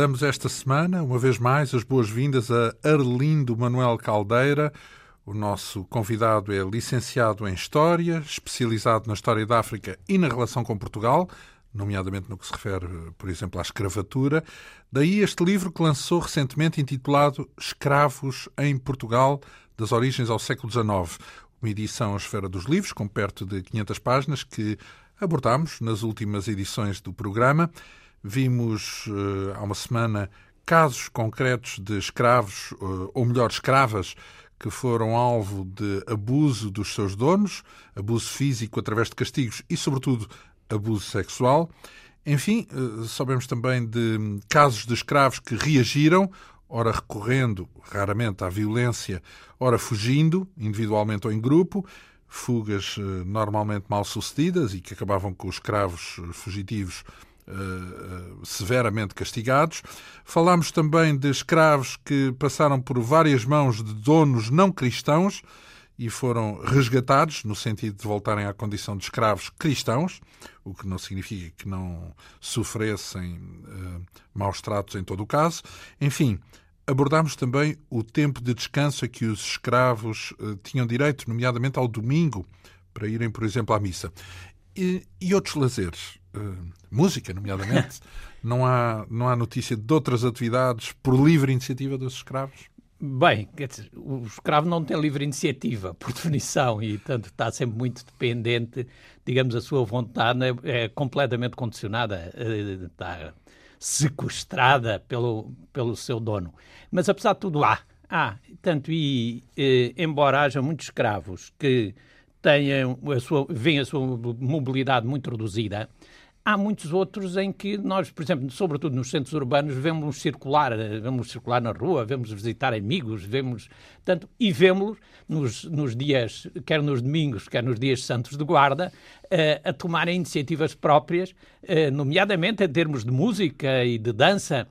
Damos esta semana, uma vez mais, as boas-vindas a Arlindo Manuel Caldeira. O nosso convidado é licenciado em História, especializado na História da África e na relação com Portugal, nomeadamente no que se refere, por exemplo, à escravatura. Daí este livro que lançou recentemente intitulado Escravos em Portugal, das origens ao século XIX. Uma edição à esfera dos livros, com perto de 500 páginas, que abordamos nas últimas edições do programa. Vimos uh, há uma semana casos concretos de escravos, uh, ou melhor, escravas, que foram alvo de abuso dos seus donos, abuso físico através de castigos e, sobretudo, abuso sexual. Enfim, uh, sabemos também de casos de escravos que reagiram, ora recorrendo raramente à violência, ora fugindo, individualmente ou em grupo, fugas normalmente mal sucedidas e que acabavam com os escravos fugitivos Uh, severamente castigados. Falámos também de escravos que passaram por várias mãos de donos não cristãos e foram resgatados, no sentido de voltarem à condição de escravos cristãos, o que não significa que não sofressem uh, maus tratos em todo o caso. Enfim, abordámos também o tempo de descanso a que os escravos uh, tinham direito, nomeadamente ao domingo, para irem, por exemplo, à missa. E, e outros lazeres uh, música, nomeadamente. não, há, não há notícia de outras atividades por livre iniciativa dos escravos? Bem, dizer, o escravo não tem livre iniciativa, por definição, e, portanto, está sempre muito dependente, digamos, a sua vontade é, é completamente condicionada, eh, está sequestrada pelo, pelo seu dono. Mas, apesar de tudo, há. há tanto, e eh, embora haja muitos escravos que tenham a sua, veem a sua mobilidade muito reduzida, Há muitos outros em que nós, por exemplo, sobretudo nos centros urbanos, vemos circular, vemos circular na rua, vemos visitar amigos, vemos tanto e vemos nos, nos dias, quer nos domingos, quer nos dias santos de guarda, uh, a tomarem iniciativas próprias, uh, nomeadamente em termos de música e de dança.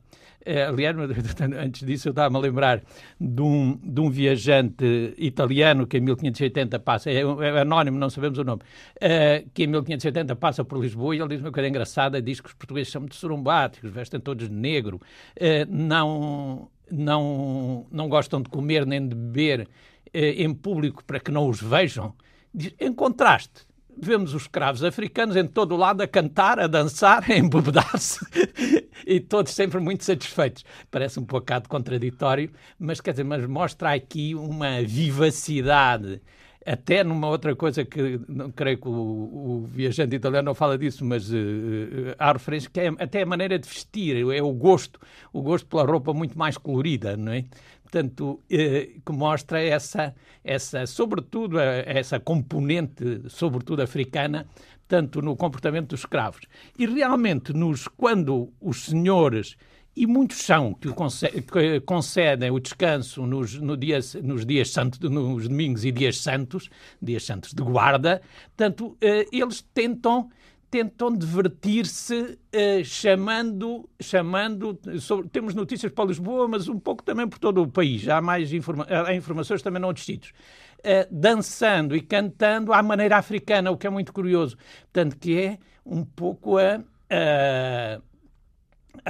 É, aliás, antes disso eu estava-me a lembrar de um, de um viajante italiano que em 1580 passa, é, é anónimo, não sabemos o nome, uh, que em 1580 passa por Lisboa e ele diz uma coisa engraçada, diz que os portugueses são muito sorumbáticos, vestem todos de negro, uh, não, não, não gostam de comer nem de beber em público para que não os vejam. Diz, em contraste, vemos os escravos africanos em todo o lado a cantar, a dançar, a embebedar-se e todos sempre muito satisfeitos. Parece um bocado contraditório, mas quer dizer, mas mostra aqui uma vivacidade até numa outra coisa que não creio que o, o viajante italiano não fala disso, mas uh, há referência que é até a maneira de vestir, é o gosto, o gosto pela roupa muito mais colorida, não é? Portanto, eh, que mostra essa, essa sobretudo, essa componente, sobretudo africana, tanto no comportamento dos escravos. E realmente, nos, quando os senhores, e muitos são, que, que concedem o descanso nos, no dia, nos dias santos, nos domingos e dias santos, dias santos de guarda, tanto eh, eles tentam tentam divertir-se uh, chamando, chamando sobre, temos notícias para Lisboa, mas um pouco também por todo o país, há mais informa há informações também não distritos, uh, dançando e cantando à maneira africana, o que é muito curioso, portanto que é um pouco a, a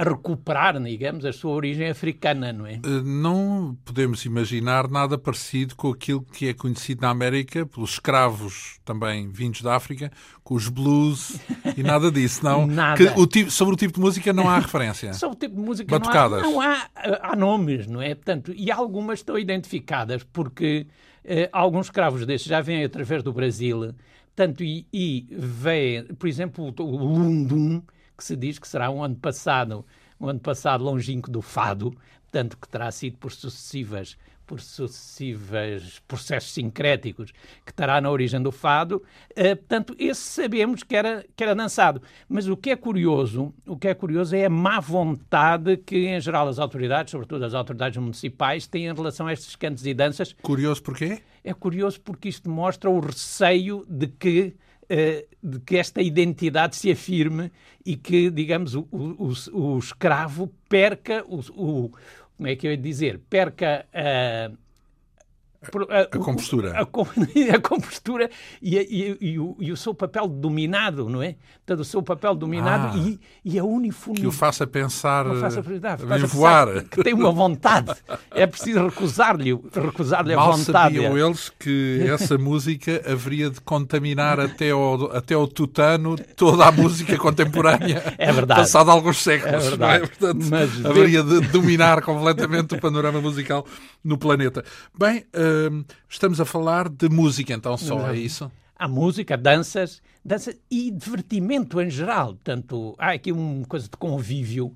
a recuperar, digamos, a sua origem africana, não é? Eh, não podemos imaginar nada parecido com aquilo que é conhecido na América pelos escravos também vindos da África, com os blues e nada disso, não? nada. O tipo, sobre o tipo de música não há referência. sobre o tipo de música Batucadas. não há, não há, eh, há nomes, não é? Portanto, e algumas estão identificadas porque eh, alguns escravos desses já vêm através do Brasil, tanto e, e vêm, por exemplo, o Lundum, que se diz que será um ano passado, um ano passado longínquo do fado, tanto que terá sido por sucessivas por sucessivos processos sincréticos que estará na origem do fado, uh, portanto, esse sabemos que era, que era dançado. Mas o que é curioso, o que é curioso é a má vontade que, em geral, as autoridades, sobretudo as autoridades municipais, têm em relação a estes cantos e danças. Curioso porquê? É curioso porque isto mostra o receio de que de que esta identidade se afirme e que, digamos, o, o, o escravo perca o, o, como é que eu ia dizer, perca a, A, a compostura. A, a, a compostura e, e, e, o, e, o, seu papel dominado, não é? Portanto, o seu papel dominado ah, e, a uniformidade. Que o faça pensar faça, em voar. Que tem uma vontade. É preciso recusar-lhe recusar a Mal vontade. sabiam eles que essa música haveria de contaminar até ao, até ao tutano toda a música contemporânea. É verdade. Passado alguns séculos. É verdade. É? Portanto, Mas haveria de dominar completamente o panorama musical no planeta. Bem, uh, estamos a falar de música, então só é isso? Há música, danças, danças e divertimento em geral. Portanto, há aqui uma coisa de convívio.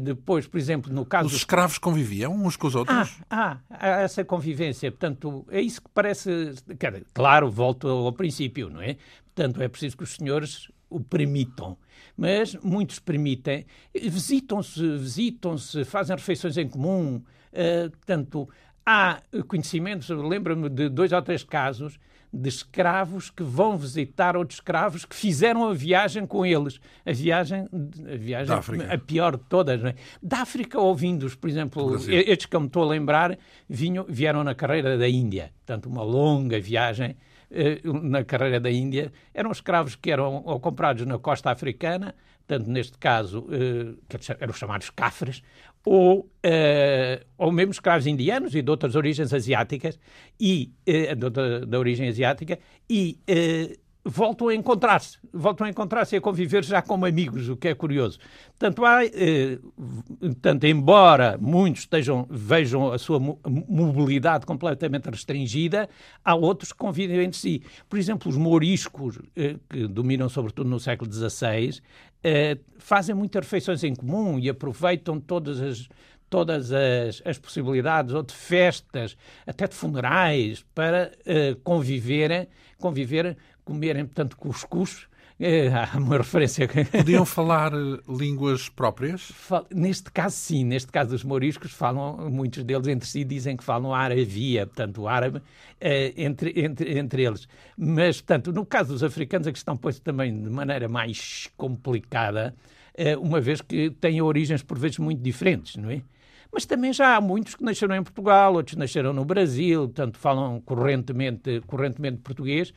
Depois, por exemplo, no caso. Os escravos conviviam uns com os outros? Ah, há essa convivência. Portanto, é isso que parece. Claro, volto ao princípio, não é? Portanto, é preciso que os senhores o permitam. Mas muitos permitem, visitam-se, visitam-se, fazem refeições em comum. Uh, portanto, há conhecimentos, lembro-me de dois ou três casos de escravos que vão visitar outros escravos que fizeram a viagem com eles. A viagem, a, viagem a pior de todas. É? Da África, ouvindo-os, por exemplo, estes que eu me estou a lembrar, vinham, vieram na carreira da Índia. Portanto, uma longa viagem eh, na carreira da Índia. Eram escravos que eram comprados na costa africana, tanto neste caso, eh, eram chamados cafres, ou, uh, ou mesmo escravos indianos e de outras origens asiáticas, e, uh, da origem asiática, e uh, voltam a encontrar-se, voltam a encontrar-se e a conviver já como amigos, o que é curioso. Tanto há, tanto embora muitos estejam, vejam a sua mobilidade completamente restringida, há outros que convivem entre si. Por exemplo, os mouriscos, que dominam sobretudo no século XVI, eh, fazem muitas refeições em comum e aproveitam todas as, todas as, as possibilidades, ou de festas, até de funerais, para uh, conviverem, conviverem, comerem, portanto, cuscuz, é, há uma referência. Podiam falar eh, línguas próprias? Neste caso, sim. Neste caso dos moriscos, falam, muitos deles entre si dizem que falam árabe, portanto, árabe, eh, entre, entre, entre eles. Mas, portanto, no caso dos africanos, a questão põe-se também de maneira mais complicada, uma vez que têm origens, por vezes, muito diferentes, não é? Mas também já há muitos que nasceram em Portugal, outros nasceram no Brasil, portanto falam correntemente, correntemente português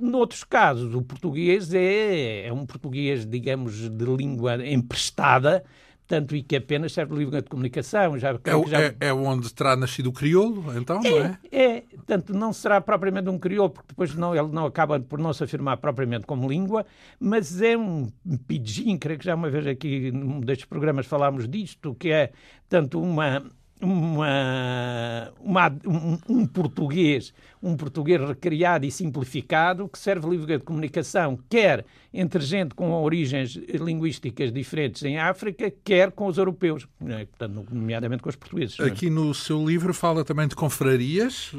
Noutros casos, o português é, é um português, digamos, de língua emprestada, tanto e que apenas serve de língua de comunicação. Já, é, já... é, é, onde terá nascido o crioulo, então, é, não é? É, tanto não será propriamente um crioulo, porque depois não, ele não acaba por não se afirmar propriamente como língua, mas é um pidgin, creio que já uma vez aqui num destes programas falámos disto, que é, tanto uma uma, uma, um, um, português, um português recriado e simplificado que serve livre de comunicação, quer entre gente com origens linguísticas diferentes em África, quer com os europeus, né? portanto, nomeadamente com os portugueses. Aqui no seu livro fala também de confrarias,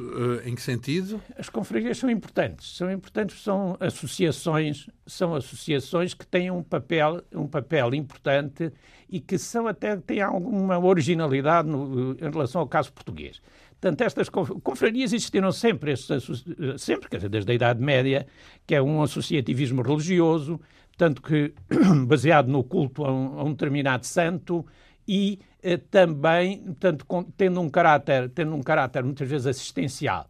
eh, em que sentido? As confrarias são importantes, são importantes, são associações, são associações que têm um papel, um papel importante e que são até têm alguma originalidade no, em relação ao caso português. Portanto, estas confrarias existiram sempre, sempre, quer dizer, desde a Idade Média, que é um associativismo religioso, tanto que baseado no culto a um, a um determinado santo e eh, também, tanto, tendo um caráter, tendo um caráter muitas vezes assistencial.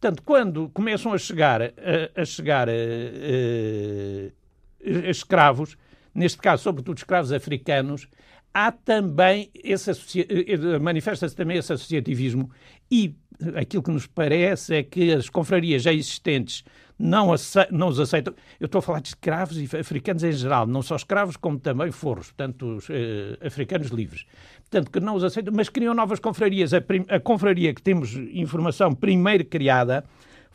Portanto, quando começam a chegar, a, a chegar a, eh, eh, escravos, neste caso, sobretudo escravos africanos, há também esse eh, manifesta-se também esse associativismo e aquilo que nos parece é que as confrarias já existentes não, não os aceitam. Eu estou a falar de escravos e africanos em geral, não só escravos como também forros, portanto, os eh, africanos livres. Portanto, que não os aceitam, mas criam novas confrarias. A, a confraria que temos informação primeiro criada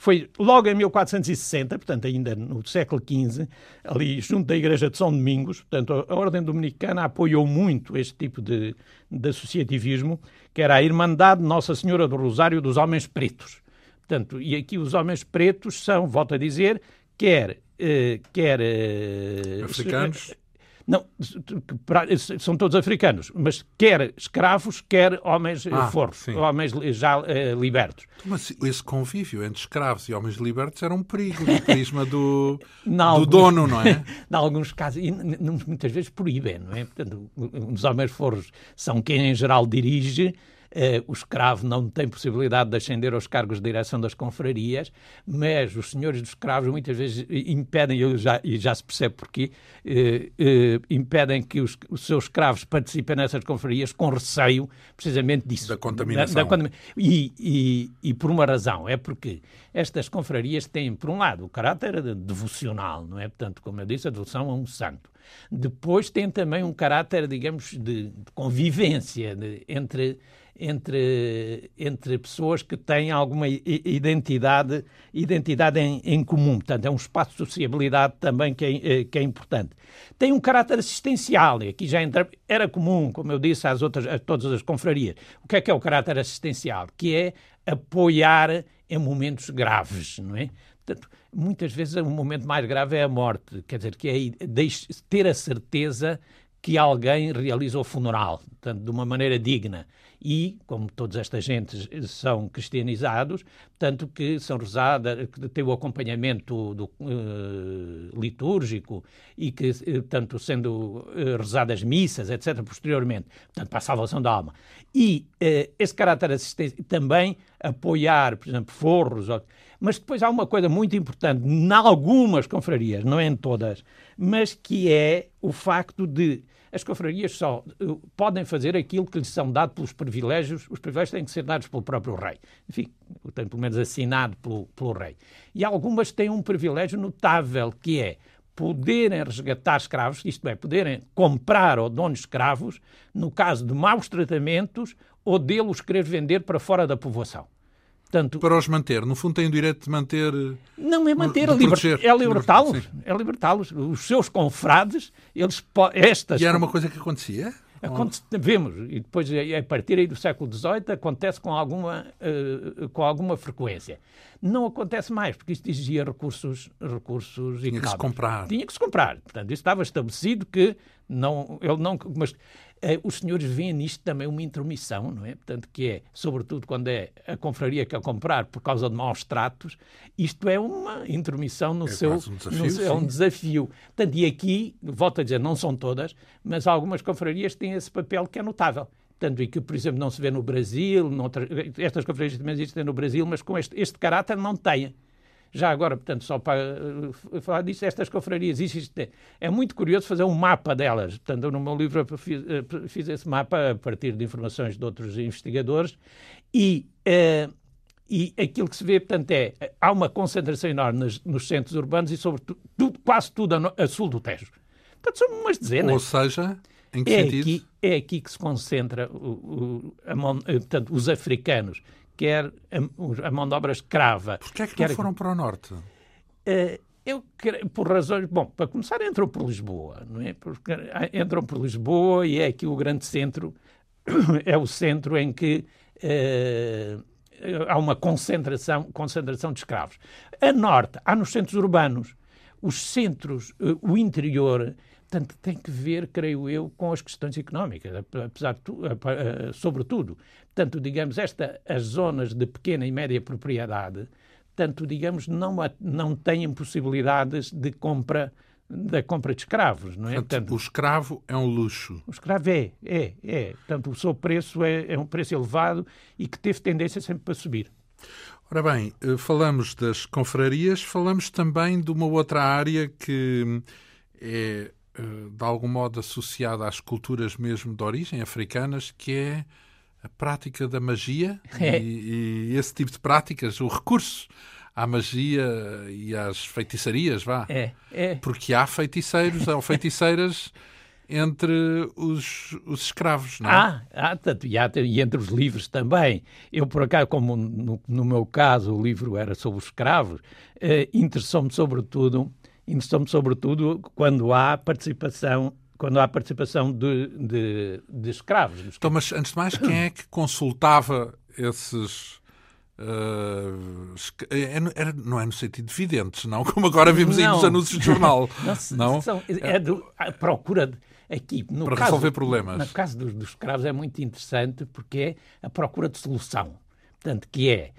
foi logo em 1460, portanto, ainda no século XV, ali junto da Igreja de São Domingos. Portanto, a Ordem Dominicana apoiou muito este tipo de, de associativismo, que era a Irmandade Nossa Senhora do Rosário dos Homens Pretos. Portanto, e aqui os homens pretos são, volto a dizer, quer, eh, quer eh, africanos, não, são todos africanos, mas quer escravos, quer homens ah, forros, homens já uh, libertos. Mas esse convívio entre escravos e homens libertos era um perigo do prisma do, do alguns, dono, não é? em alguns casos, e muitas vezes proíbem, não é? Portanto, os homens forros são quem em geral dirige, Uh, o escravo não tem possibilidade de ascender aos cargos de direção das confrarias, mas os senhores dos escravos muitas vezes impedem, eu já, e já se percebe porquê, uh, impedem que os, os, seus escravos participem nessas confrarias com receio precisamente disso. Da contaminação. Da, da, e, e, e, por uma razão, é porque estas confrarias têm, por um lado, o caráter devocional, não é? Portanto, como eu disse, a devoção a um santo. Depois tem também um caráter, digamos, de, de convivência de, entre, entre, entre pessoas que têm alguma identidade, identidade em, em, comum. Portanto, é um espaço de sociabilidade também que é, eh, que é importante. Tem um caráter assistencial, e aqui já entra, era comum, como eu disse, às outras, a todas as confrarias. O que é que é o caráter assistencial? Que é apoiar em momentos graves, não é? Portanto, muitas vezes o momento mais grave é a morte, quer dizer, que é ter a certeza que alguém realiza o funeral, portanto, de uma maneira digna. E, como todas estas gentes são cristianizados, tanto que são rezadas, que têm o acompanhamento do, uh, litúrgico e que, uh, tanto sendo uh, rezadas missas, etc., posteriormente, portanto, para a salvação da alma. E esse caráter assistente também apoiar, por exemplo, forros. Mas depois há uma coisa muito importante, em algumas confrarias, não é em todas, mas que é o facto de as confrarias só podem fazer aquilo que lhes são dados pelos privilégios, os privilégios têm que ser dados pelo próprio rei. Enfim, tem pelo menos assinado pelo, pelo rei. E algumas têm um privilégio notável, que é poderem resgatar escravos, isto é, poderem comprar ou donos escravos, no caso de maus tratamentos ou deles querer vender para fora da povoação. Portanto, para os manter, no fundo têm o direito de manter. Não é manter, é, liber, é libertá-los. É libertá-los. Os seus confrades, eles estas. E era uma coisa que acontecia? Aconte, vemos, e depois a partir aí do século XVIII acontece com alguma, uh, com alguma frequência. Não acontece mais, porque isto exigia recursos, recursos Tinha que se comprar. Tinha que se comprar. Portanto, isso estava estabelecido que não, ele não, mas os senhores veem nisto também uma intromissão, não é? Portanto, que é, sobretudo quando é a confraria que a comprar por causa de maus tratos, isto é uma intromissão no é seu. Um desafio, no, é um desafio. Portanto, e aqui, volto a dizer, não são todas, mas algumas confrarias têm esse papel que é notável. Tanto e que, por exemplo, não se vê no Brasil, noutra, estas confrarias também existem no Brasil, mas com este, este caráter não têm. Já agora, portanto, só para uh, falar disso, estas confrarias, existem. é muito curioso fazer um mapa delas. Portanto, eu no meu livro fiz, uh, fiz esse mapa a partir de informações de outros investigadores e, uh, e aquilo que se vê, portanto, é há uma concentração enorme nos, nos centros urbanos e, sobretudo, tudo, quase tudo a, a, sul do Tejo. Portanto, são umas dezenas. Ou seja, em que é sentido? Aqui, é aqui que se concentra o, o, a, portanto, os africanos quer a, a mão de obra escrava. Porquê é que quer... não foram para o norte? Uh, eu por razões. Bom, para começar, entram por Lisboa, não é? Porque ah, entram por Lisboa e é aqui o grande centro, é o centro em que uh, há uma concentração, concentração de escravos. A norte, há nos centros urbanos. Os centros, uh, o interior, Portanto, tem que ver, creio eu, com as questões económicas, apesar de tu, sobretudo. Portanto, digamos, esta, as zonas de pequena e média propriedade, tanto, digamos, não, não têm possibilidades de compra da compra de escravos, não é? Portanto, o escravo é um luxo. O escravo é, é, é. Portanto, o seu preço é, é um preço elevado e que teve tendência sempre para subir. Ora bem, eh, falamos das confrarias, falamos também de uma outra área que é eh, de algum modo associada às culturas mesmo de origem africanas, que é a prática da magia é. e, e, esse tipo de práticas, o recurso à magia e às feitiçarias, vá. É, é. Porque há feiticeiros ou feiticeiras entre os, os escravos, não é? Ah, ah tanto, e, há, e entre os livros também. Eu, por acaso, como no, no meu caso o livro era sobre os escravos, eh, interessou-me sobretudo interessou-me sobretudo quando há participação quando há participação de, de, de escravos. Então, mas antes de mais, quem é que consultava esses Uh, era, não é no sentido de videntes, não? Como agora vimos não. aí nos anúncios de jornal. não, não? São, é do, a procura de, aqui. No Para caso, resolver problemas. No caso dos, dos escravos é muito interessante porque é a procura de solução. Portanto, que é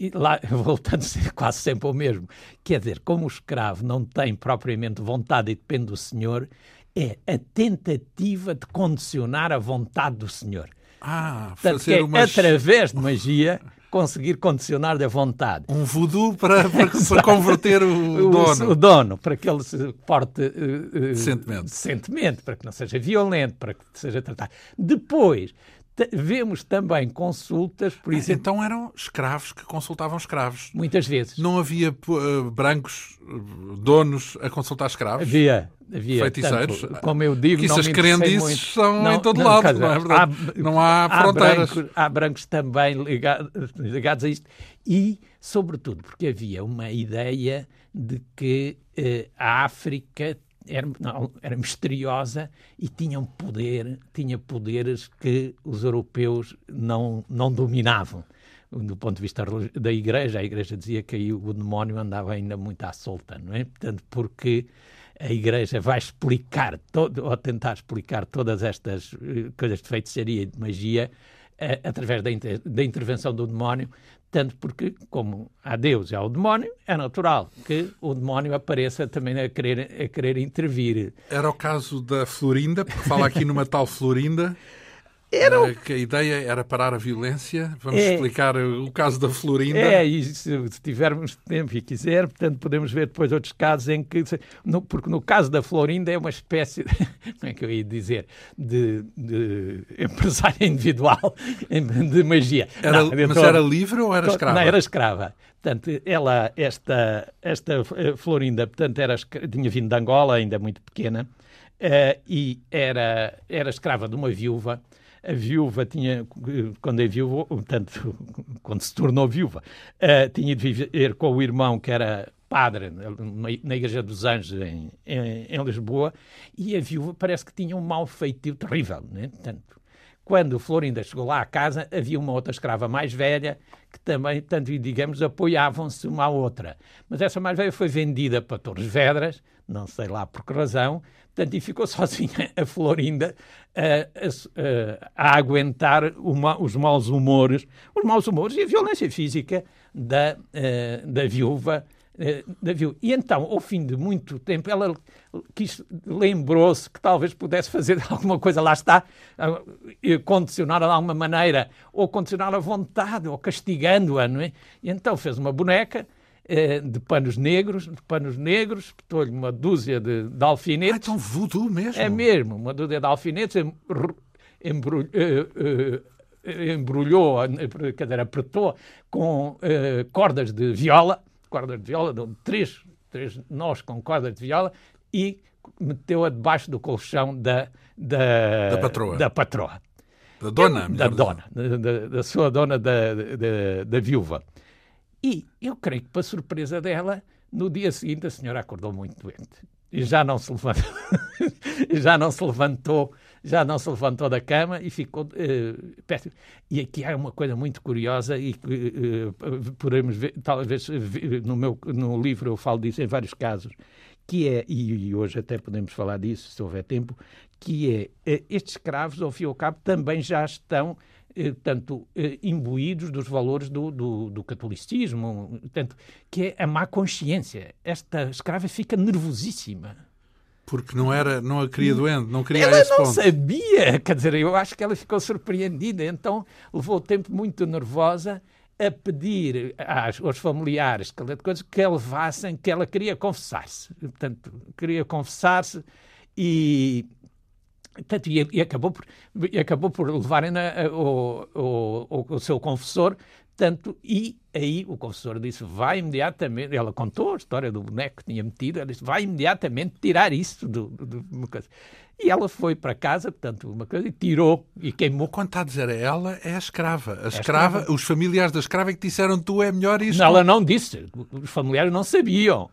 e lá, voltando quase sempre ao mesmo, quer dizer, como o escravo não tem propriamente vontade e depende do senhor, é a tentativa de condicionar a vontade do senhor. Ah, Portanto, fazer que é, umas... através de magia, conseguir condicionar a vontade. Um voodoo para, para, para converter o, o dono. O dono, para que ele se porte uh, uh, decentemente. decentemente, para que não seja violento, para que seja tratado. Depois, vemos também consultas, por exemplo... Então eram escravos que consultavam escravos. Muitas vezes. Não havia uh, brancos donos a consultar escravos? Havia. Havia, feiticeiros. Tanto, como eu digo, que não essas crendices são não, em todo não, lado, dizer, não é verdade? Há, não há, há fronteiras. Brancos, há brancos também ligados, ligados a isto. E, sobretudo, porque havia uma ideia de que eh, a África era, não, era misteriosa e tinha poder, tinha poderes que os europeus não, não dominavam. Do ponto de vista da Igreja, a Igreja dizia que aí o demónio andava ainda muito à solta, não é? Portanto, porque a Igreja vai explicar, todo, ou tentar explicar todas estas uh, coisas de feitiçaria e de magia uh, através da, inter, da, intervenção do demónio, tanto porque, como há Deus e há o demónio, é natural que o demónio apareça também a querer, a querer intervir. Era o caso da Florinda, porque fala aqui numa tal Florinda. Era... Que a ideia era parar a violência. Vamos é... explicar o caso da Florinda. É, e se, tivermos tempo e quiser, portanto, podemos ver depois outros casos em que. No, porque no caso da Florinda é uma espécie, de, como é que eu ia dizer, de, de empresária individual de magia. Era, não, mas era livre ou era escrava? Não, era escrava. Portanto, ela, esta, esta Florinda, portanto, era, tinha vindo de Angola, ainda muito pequena, uh, e era, era escrava de uma viúva a viúva tinha, quando é viúva, portanto, quando se tornou viúva, uh, tinha de viver com o irmão que era padre na Igreja dos Anjos em, em, em, Lisboa, e a viúva parece que tinha um mau feitio terrível. Né? Portanto, quando Florinda chegou lá à casa, havia uma outra escrava mais velha que também, tanto digamos, apoiavam-se uma à outra. Mas essa mais velha foi vendida para Torres Vedras, não sei lá por que razão, portanto, e ficou sozinha a Florinda a, a, a aguentar uma, os maus humores, os maus humores e a violência física da, uh, da viúva da viúva. E então, ao fim de muito tempo, ela lembrou-se que talvez pudesse fazer alguma coisa, lá está, condicionar de alguma maneira, ou condicionar a vontade, ou castigando-a, não é? E então fez uma boneca eh, de panos negros, de panos negros, espetou-lhe uma dúzia de, de alfinetes. Ah, então voodoo mesmo? É mesmo, uma dúzia de alfinetes, embrulhou, eh, eh, embrulhou quer dizer, apertou com cordas de viola, cordas de viola, deu três, três nós com cordas de viola e meteu-a debaixo do colchão da, da, da patroa. Da, patroa. da dona? Da dona, da, da, sua dona da, da, da viúva. E eu creio que, para surpresa dela, no dia seguinte a senhora acordou muito doente. E já não se levantou, já não se levantou, já não se levantou da cama e ficou uh, péssimo. E aqui há uma coisa muito curiosa e que uh, podemos ver, talvez no meu no livro eu falo disso em vários casos, que é, e, hoje até podemos falar disso se houver tempo, que é, uh, estes escravos, ao fim e ao cabo, também já estão eh, tanto eh, imbuídos dos valores do, do, do, catolicismo, tanto que é a má consciência. Esta escrava fica nervosíssima. Porque não era, não a queria doente, não queria ela esse não ponto. sabia, quer dizer, eu acho que ela ficou surpreendida, então levou o tempo muito nervosa a pedir às, aos familiares que, coisas, que a levassem, que ela queria confessar-se. Portanto, queria confessar-se e, Portanto, e, e, acabou por, e acabou por levarem na, o, o, o, seu confessor, tanto, e aí o confessor disse, vai imediatamente, ela contou a história do boneco que tinha metido, ela disse, vai imediatamente tirar isso do, do, do coisa. E ela foi para casa, portanto, uma coisa, e tirou e queimou. Quando está a dizer ela, é a escrava. A é escrava, escrava. os familiares da escrava é que disseram tu é melhor isto. Não, ela não disse. Os familiares não sabiam.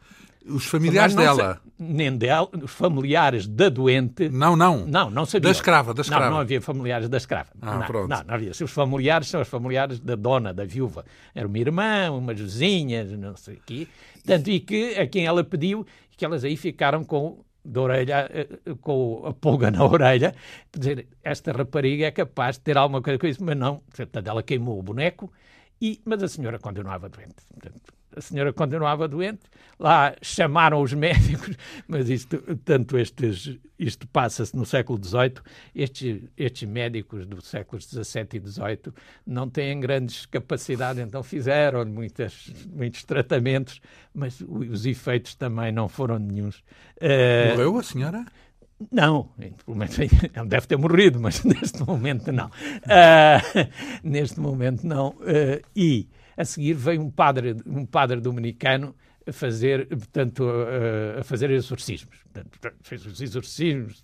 Os familiares dela? nem dela, os familiares da doente. Não, não. Não, não sabiam. Da escrava, da escrava. Não, não havia familiares da escrava. Ah, não, pronto. Não, não havia. Os familiares são os familiares da dona, da viúva. Era uma irmã, umas vizinhas, não sei o quê. Tanto e que a quem ela pediu, que elas aí ficaram com da orelha, eh, com a pulga na orelha, dizer, esta rapariga é capaz de ter alguma coisa com isso, mas não. Portanto, ela queimou o boneco, e, mas a senhora continuava doente. Portanto, a senhora continuava doente, lá chamaram os médicos, mas isto, tanto estes, isto passa-se no século XVIII, estes, estes médicos do séculos XVII e XVIII não têm grandes capacidades, então fizeram muitas, muitos tratamentos, mas os efeitos também não foram nenhums. Uh, Morreu a senhora? Não, ele deve ter morrido, mas neste momento não. Uh, neste momento não. Uh, e a seguir veio um padre, um padre dominicano a fazer, portanto, a, fazer exorcismos. Portanto, fez os exorcismos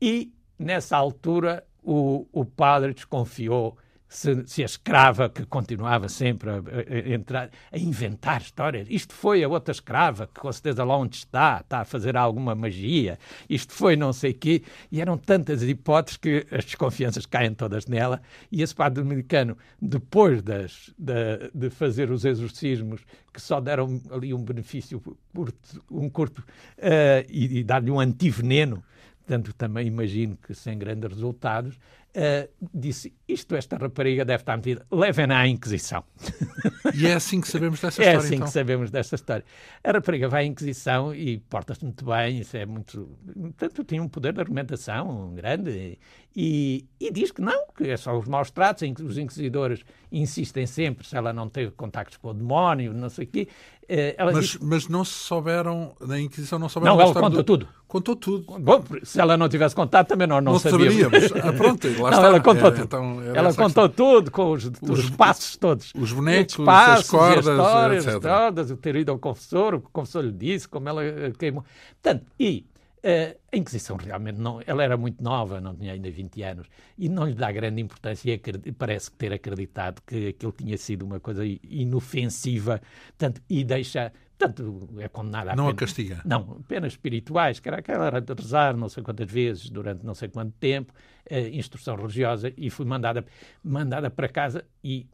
e nessa altura o, o padre desconfiou se, se, a escrava que continuava sempre a, a, entrar, a inventar histórias. Isto foi a outra escrava que com certeza lá onde está, está a fazer alguma magia. Isto foi não sei quê. E eram tantas hipóteses que as desconfianças caem todas nela. E esse padre dominicano, depois das, de, de fazer os exorcismos, que só deram ali um benefício curto, um curto uh, e, e dar-lhe um antiveneno, portanto também imagino que sem grandes resultados, uh, disse: Isto, esta rapariga deve estar metida, levem-na à Inquisição. E é assim que sabemos dessa é história. É assim então. que sabemos desta história. A rapariga vai à Inquisição e porta-se muito bem, isso é muito. Portanto, tinha um poder de argumentação grande e, e, diz que não, que é só os maus tratos, em que os inquisidores insistem sempre se ela não teve contactos com o demónio, não sei o quê. Ela mas, diz... mas não se souberam, na Inquisição não souberam. Não, ela conta do... tudo. Contou tudo. Bom, se ela não tivesse contado, também nós não, não sabíamos. Saberíamos. Ah, pronto, lá não, está. ela contou é, tudo. Então, ela contou tudo, com os, os, os, passos todos. Os bonecos, os passos, as cordas, as histórias, etc. As cordas, o ter ido ao confessor, o que o confessor lhe disse, como ela eh, queimou. Portanto, e a Inquisição realmente não, ela era muito nova, não tinha ainda 20 anos, e não lhe dá grande importância e parece ter acreditado que aquilo tinha sido uma coisa inofensiva, portanto, e deixa, portanto, é condenada a Não pena, a castiga? Não, penas espirituais, que era aquela era de rezar não sei quantas vezes, durante não sei quanto tempo, uh, instrução religiosa, e fui mandada, mandada para casa e,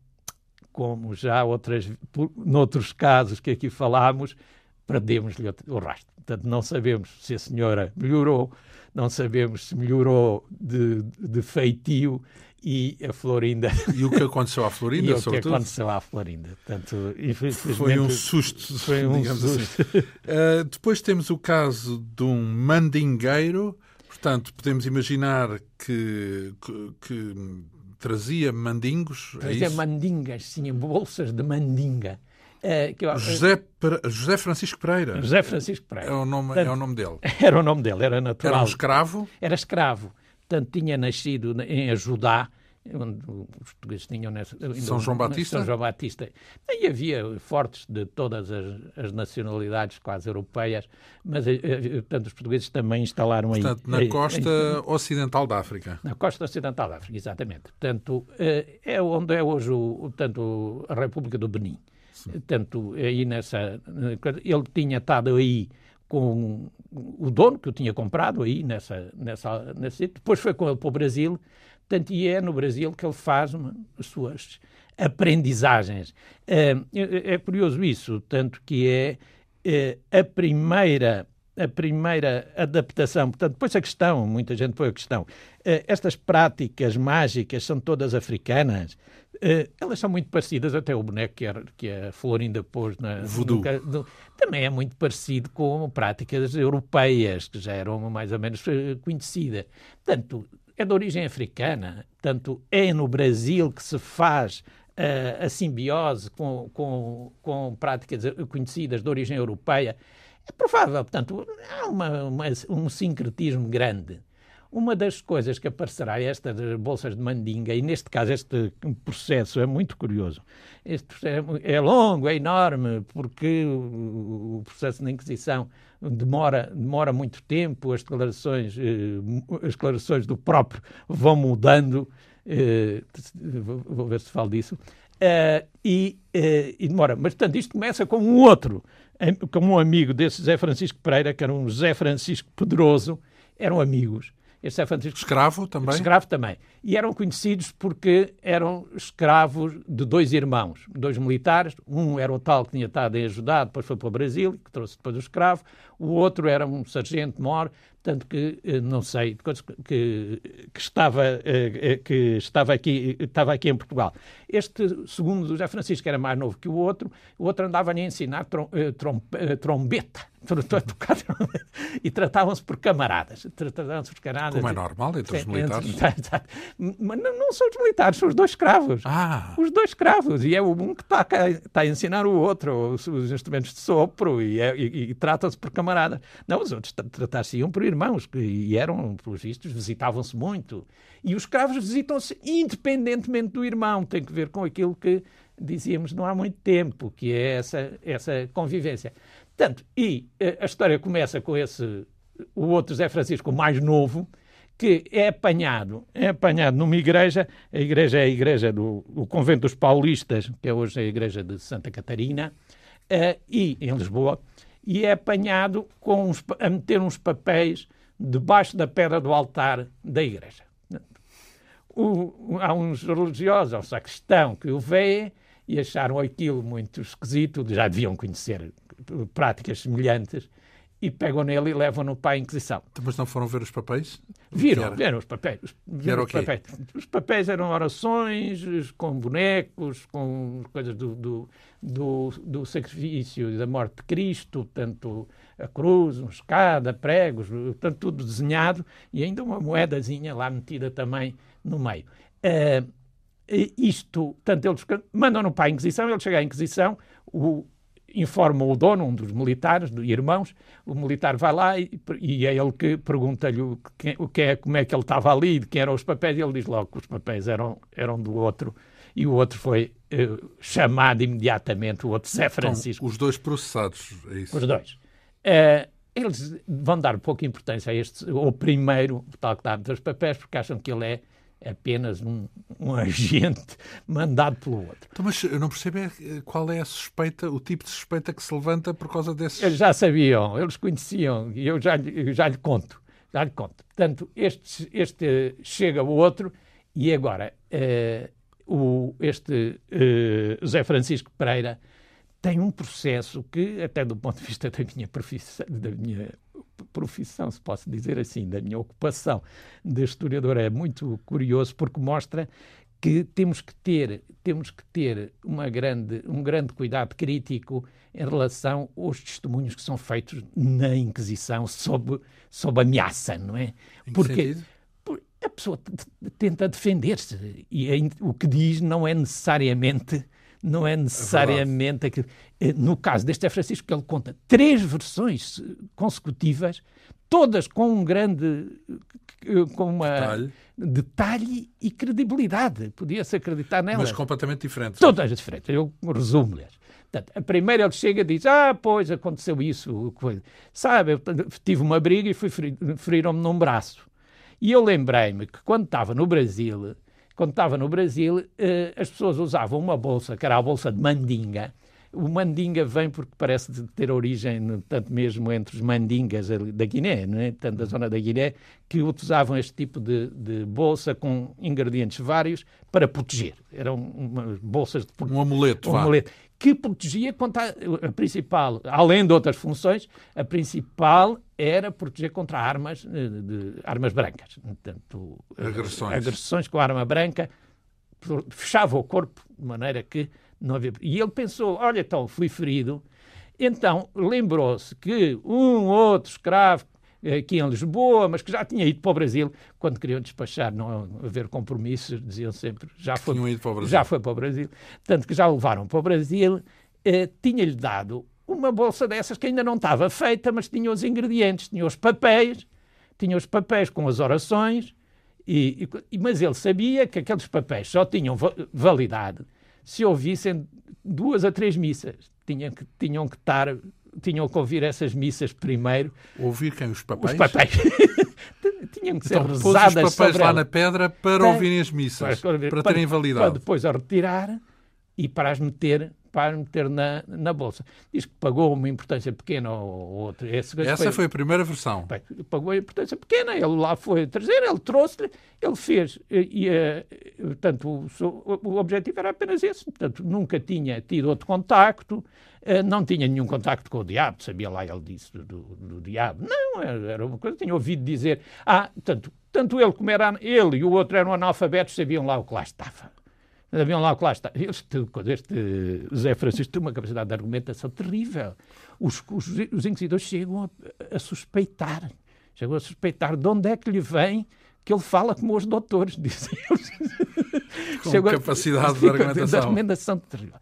como já outras, por, noutros casos que aqui falámos, perdemos-lhe o rastro. Portanto, não sabemos se a senhora melhorou, não sabemos se melhorou de, de feitio e a Florinda. E o que aconteceu à Florinda, e o que aconteceu à Florinda. Portanto, foi um susto, foi um digamos assim. susto. assim. Uh, depois temos o caso de um mandingueiro, portanto, podemos imaginar que, que, que trazia mandingos. É trazia é mandingas, tinha bolsas de mandinga. Uh, eu, José, José Francisco Pereira. José Francisco Pereira. É o nome, Portanto, é o nome dele. Era o nome dele, era natural. Era um escravo? Era escravo. Portanto, tinha nascido em Ajudá, onde os portugueses tinham... Nessa, São João Batista? São João Batista. E havia fortes de todas as, as nacionalidades quase europeias, mas, eh, eh, portanto, os portugueses também instalaram portanto, aí... Portanto, na aí, costa aí, ocidental da África. Na costa ocidental da África, exatamente. Portanto, é onde é hoje o, portanto, a República do Benin. Tanto aí nessa. Ele tinha estado aí com o dono que eu tinha comprado aí nessa, nessa, nesse Depois foi com ele para o Brasil. Portanto, e é no Brasil que ele faz uma, as suas aprendizagens. É, é, curioso isso, tanto que é, é a primeira a primeira adaptação. Portanto, depois a questão, muita gente põe a questão, uh, estas práticas mágicas são todas africanas? Uh, elas são muito parecidas, até o boneco que a, que a Florinda pôs na... Voodoo. No, também é muito parecido com práticas europeias, que já eram mais ou menos uh, conhecidas. Portanto, é de origem africana, portanto, é no Brasil que se faz uh, a simbiose com, com, com práticas conhecidas de origem europeia. É provável, portanto, há uma, uma, um sincretismo grande. Uma das coisas que aparecerá é estas bolsas de mandinga, e neste caso este processo é muito curioso. Este processo é longo, é enorme, porque o, processo da Inquisição demora, demora muito tempo, as declarações, eh, as declarações do próprio vão mudando, eh, vou ver se falo disso, eh, e, e demora. Mas, portanto, isto começa com um outro como um amigo desse José Francisco Pereira, que era um José Francisco Pedroso, eram amigos. Este Zé Francisco. Escravo também? Escravo também. E eram conhecidos porque eram escravos de dois irmãos, dois militares. Um era o tal que tinha estado a ajudar, depois foi para o Brasil, que trouxe depois o escravo. O outro era um sargento mor, tanto que eh, não sei que, que, estava eh, eh, que estava aqui estava aqui em Portugal. Este segundo do José Francisco que era mais novo que o outro, o outro andava-lhe a ensinar trom, trom, trombeta e tratavam-se por camaradas. Tratavam-se por camaradas. Como é normal entre os militares. Mas não, não, são os militares, são os dois escravos. Ah. Os dois escravos. E é um que está, está a ensinar o outro os, os instrumentos de sopro e, é, e, e tratam-se por camaradas. Não, os outros tratar-se-iam por irmãos, que, e eram, pelos vistos, visitavam-se muito. E os escravos visitam-se independentemente do irmão. Tem que ver com aquilo que dizíamos não há muito tempo, que é essa, essa convivência. Portanto, e eh, a história começa com esse, o outro Zé Francisco, o mais novo, que é apanhado, é apanhado numa igreja, a igreja é a igreja do, do convento dos paulistas, que é hoje a igreja de Santa Catarina, uh, e em Lisboa, e é apanhado com uns, a meter uns papéis debaixo da pedra do altar da igreja. O, há uns religiosos, um sacristão, que o veem e acharam aquilo muito esquisito, já deviam conhecer práticas semelhantes, e pegam nele e levam-no para a Inquisição. Então, mas não foram ver os papéis? Viram, viram os papéis. Viram os, papéis. os papéis eram orações com bonecos, com coisas do, do, do, do sacrifício e da morte de Cristo, tanto a cruz, uma escada, pregos, tanto tudo desenhado e ainda uma moedazinha lá metida também no meio. Uh, isto, tanto eles mandam-no para a Inquisição, ele chega à Inquisição, o, informa o dono, um dos militares, do irmãos, o militar vai lá e, e é ele que pergunta-lhe o que, o que é, como é que ele estava ali, de quem eram os papéis, e ele diz logo que os papéis eram, eram do outro, e o outro foi uh, chamado imediatamente, o outro Zé então, Francisco. Então, os dois processados, é isso? Os dois. Uh, eles vão dar pouca importância a este, ou primeiro, tal que dá dos papéis, porque acham que ele é apenas um, um, agente mandado pelo outro. Então, mas eu não percebo é, qual é a suspeita, o tipo de suspeita que se levanta por causa desses... Eles já sabiam, eles conheciam, e eu já, eu já lhe conto, já lhe conto. Portanto, este, este chega o outro, e agora uh, o, este uh, José Francisco Pereira tem um processo que, até do ponto de vista da minha profissão, da minha profissão, se posso dizer assim, da minha ocupação de historiador é muito curioso porque mostra que temos que ter temos que ter uma grande um grande cuidado crítico em relação aos testemunhos que são feitos na Inquisição sob sob ameaça, não é? Porque a pessoa tenta defender-se e o que diz não é necessariamente não é necessariamente é aquilo. Eh, no caso deste é Francisco, que ele conta três versões consecutivas, todas com um grande eh, com uma detalhe, detalhe e credibilidade. Podia-se acreditar nelas. Mas completamente diferentes. Todas diferentes. Eu resumo-lhes. a primeira ele chega e diz: Ah, pois aconteceu isso. Sabe, eu tive uma briga e fui feriram-me num braço. E eu lembrei-me que quando estava no Brasil, quando estava no Brasil, eh, as pessoas usavam uma bolsa, que era a bolsa de mandinga. O mandinga vem porque parece ter origem, tanto mesmo entre os mandingas da Guiné, não é? tanto da zona da Guiné, que utilizavam este tipo de, de bolsa com ingredientes vários para proteger. Eram umas bolsas de... Um amuleto, um amuleto que protegia contra a, a, principal, além de outras funções, a principal era proteger contra armas, eh, de, de armas brancas. Portanto, agressões. agressões com arma branca, fechava o corpo de maneira que não havia. E ele pensou: olha, então, fui ferido. Então lembrou-se que um outro escravo aqui em Lisboa, mas que já tinha ido para o Brasil, quando queriam despachar, não haver compromissos, diziam sempre, já foi, já foi para o Brasil. Tanto que já o levaram para o Brasil, eh, tinha-lhe dado uma bolsa dessas que ainda não estava feita, mas tinha os ingredientes, tinha os papéis, tinha os papéis com as orações, e, e, mas ele sabia que aqueles papéis só tinham validade se ouvissem duas a três missas. Tinham que, tinham que estar tinham que ouvir essas missas primeiro. Ouvir quem? Os papéis? Os papéis. tinham que ser então, rezadas os papéis lá ela. na pedra para Tem, ouvirem as missas, para, para, para terem validade. Para depois a retirar e para as meter, para meter na, na bolsa. Diz que pagou uma importância pequena ou outra. Esse Essa foi, foi, a primeira versão. Bem, pagou a importância pequena, ele lá foi trazer, ele trouxe-lhe, ele fez. E, e, portanto, o, o objetivo era apenas esse. Portanto, nunca tinha tido outro contacto, eh, não tinha nenhum contacto com o diabo, sabia lá ele disse do, do, do diabo. Não, era uma coisa, tinha ouvido dizer. Ah, tanto, tanto ele como era ele e o outro eram analfabetos, sabiam lá o que lá estava. Sabiam lá que lá estava. Este, este Zé Francisco tem uma capacidade de argumentação terrível. Os, os, os inquisidores chegam a, a suspeitar, chegam a suspeitar de onde é que lhe vem que ele fala como os doutores, dizem eles. Com Chegou capacidade a, de argumentação. De argumentação terrível.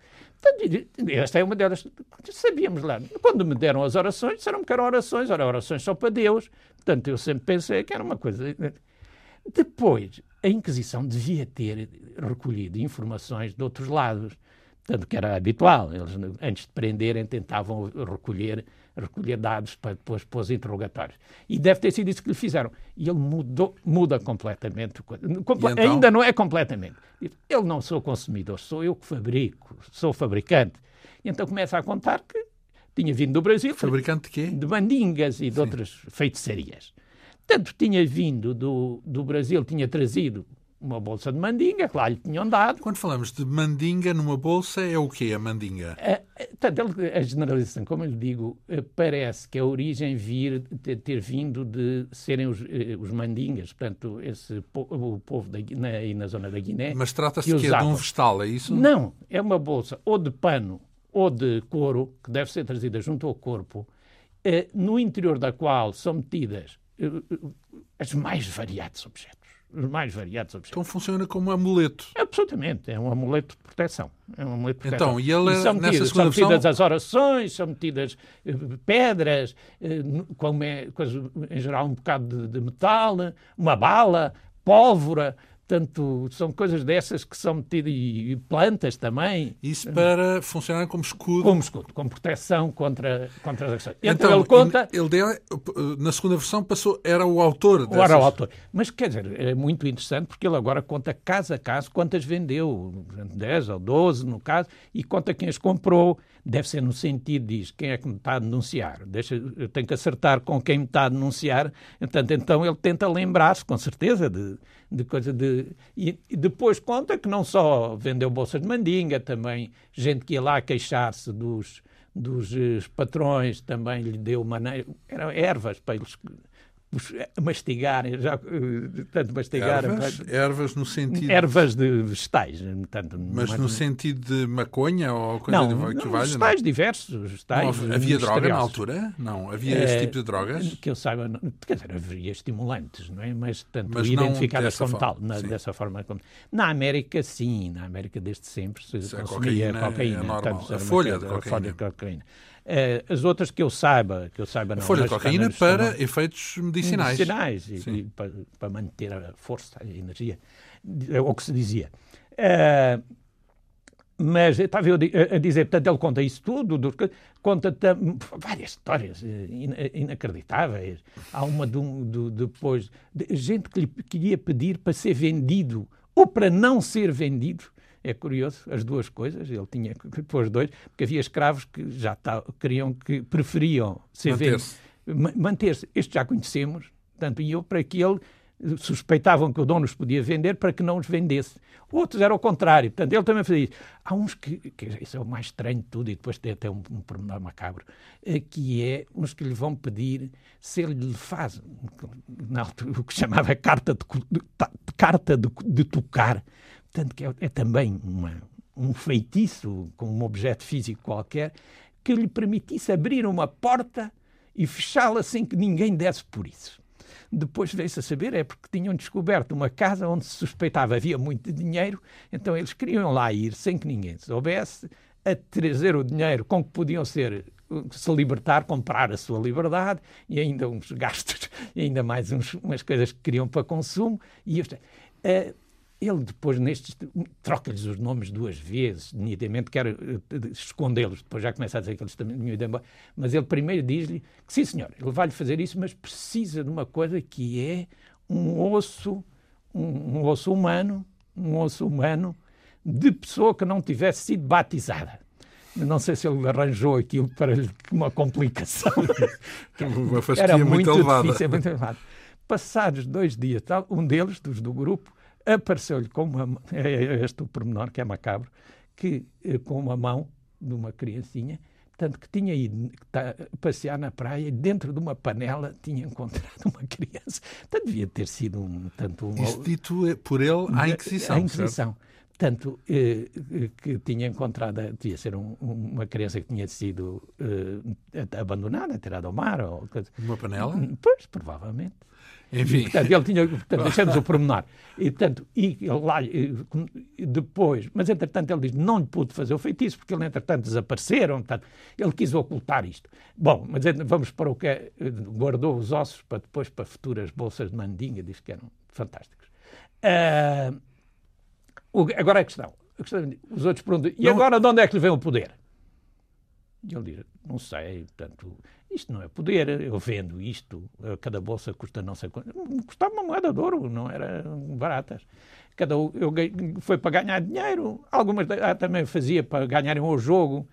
Esta é uma delas. Sabíamos lá. Quando me deram as orações, disseram que eram orações, eram orações só para Deus. Portanto, eu sempre pensei que era uma coisa. Depois, a Inquisição devia ter recolhido informações de outros lados. Tanto que era habitual. Eles, antes de prenderem, tentavam recolher, recolher dados para depois pôr os interrogatórios. E deve ter sido isso que lhe fizeram. E ele mudou, muda completamente. Comple então? Ainda não é completamente. Ele não sou consumidor, sou eu que fabrico, sou fabricante. E então começa a contar que tinha vindo do Brasil. Fabricante de quê? De mandingas e de Sim. outras feitiçarias. Tanto tinha vindo do, do Brasil, tinha trazido uma bolsa de mandinga, que lá lhe tinham dado. Quando falamos de mandinga numa bolsa, é o quê a mandinga? A, a, a generalização, como eu lhe digo, eh, parece que a origem vir, ter, ter vindo de serem os, eh, os mandingas, portanto, esse, o povo da, na, aí na zona da Guiné. Mas trata-se de, de um vestal, é isso? Não, é uma bolsa ou de pano ou de couro, que deve ser trazida junto ao corpo, eh, no interior da qual são metidas os mais variados objetos os mais variados objetos. Então funciona como um amuleto. Absolutamente, é um amuleto de proteção. É um amuleto de proteção. Então, e ele, e são metidas, nessa são metidas as orações, são metidas eh, pedras, eh, como é, coisa, em geral um bocado de, de metal, uma bala, pólvora, Portanto, são coisas dessas que são metidas, e plantas também. Isso para funcionar como escudo? Como escudo, como proteção contra, contra as ações. Então, então ele conta... Ele deu, na segunda versão passou, era o autor dessas... Era o autor. Mas, quer dizer, é muito interessante porque ele agora conta caso a caso quantas vendeu, 10 ou 12 no caso, e conta quem as comprou, deve ser no sentido, diz, quem é que me está a denunciar? Deixa, eu tenho que acertar com quem me está a denunciar. Portanto, então ele tenta lembrar-se, com certeza, de, de coisa de... E, depois conta que não só vendeu bolsas de mandinga, também gente que ia lá queixar-se dos, dos eh, patrões, também lhe deu maneira... Eram ervas para eles mastigar, já, eh, tanto mastigar. Ervas, ervas no sentido. Ervas de vegetais. Tanto, mas no sentido de maconha ou coisa não, de que valha? Vegetais diversos. Vegetais, não, havia droga na altura? Não, havia é, esse tipo de drogas? Que eu saiba, quer dizer, havia estimulantes, não é? Mas, tanto mas identificadas como tal, na, dessa forma. Como... Na América, sim, na América desde sempre se, se consumia cocaína. cocaína é tanto, a folha de cocaína. Folha de cocaína. Uh, as outras que eu saiba, que eu saiba não. A folha de cocaína para efeitos medicinais. Medicinais, e, e para, para, manter a força, a energia, é o que se dizia. Uh, mas estava eu a dizer, portanto, ele conta isso tudo, conta várias histórias eh, inacreditáveis. Há uma de de, depois, de gente que lhe queria pedir para ser vendido ou para não ser vendido é curioso, as duas coisas, ele tinha que pôr dois, porque havia escravos que já tá, queriam, que preferiam ser manter-se. Manter-se. Este já conhecemos, portanto, e eu para que ele suspeitavam que o dono os podia vender para que não os vendesse. Outros era o contrário. Portanto, ele também fazia isso. Há uns que, que isso é o mais estranho de tudo, e depois tem até um, um pormenor macabro, eh, que é uns que lhe vão pedir se ele lhe faz na altura, o que chamava carta de, de carta de, de tocar Portanto, que é, é também uma, um feitiço com um objeto físico qualquer que lhe permitisse abrir uma porta e fechá-la sem que ninguém desse por isso. Depois veio-se a saber, é porque tinham descoberto uma casa onde se suspeitava havia muito dinheiro, então eles queriam lá ir sem que ninguém soubesse, a trazer o dinheiro com que podiam ser se libertar, comprar a sua liberdade e ainda uns gastos, e ainda mais uns, umas coisas que queriam para consumo. E, uh, ele depois nestes troca-lhes os nomes duas vezes, nitidamente quer uh, escondê-los, depois já começa a dizer que eles também embora, mas ele primeiro diz-lhe que sim senhor, ele vai-lhe fazer isso, mas precisa de uma coisa que é um osso, um, um osso humano, um osso humano de pessoa que não tivesse sido batizada. não sei se ele arranjou aquilo para uma complicação. uma Era muito, muito elevada. difícil, muito elevado. Passados dois dias, um deles, dos do grupo, apareceu-lhe com uma. É, este o pormenor que é macabro, que eh, com uma mão de uma criancinha tanto que tinha ido tá, passear na praia e dentro de uma panela tinha encontrado uma criança. Tanto devia ter sido um... Tanto um Isto dito por ele à Inquisição, À Inquisição. Certo? Tanto eh, que tinha encontrado, devia ser um, uma criança que tinha sido eh, abandonada, tirada ao mar. Ou, uma panela? Pois, provavelmente. Enfim. E, portanto, ele tinha, portanto, deixamos o pormenor. E, portanto, e lá, depois, mas entretanto ele diz não lhe pude fazer o feitiço, porque ele, entretanto, desapareceram, portanto, ele quis ocultar isto. Bom, mas vamos para o que é, guardou os ossos para depois para futuras bolsas de mandinga, diz que eram fantásticos. Uh, agora a questão, a questão, os outros perguntam, e agora de onde é que lhe vem o poder? E ele diz, não sei, portanto, isto não é poder, eu vendo isto, cada bolsa custa não sei quanto, custava uma moeda de ouro, não era baratas. Cada eu foi para ganhar dinheiro, algumas ah, também fazia para ganharem o jogo,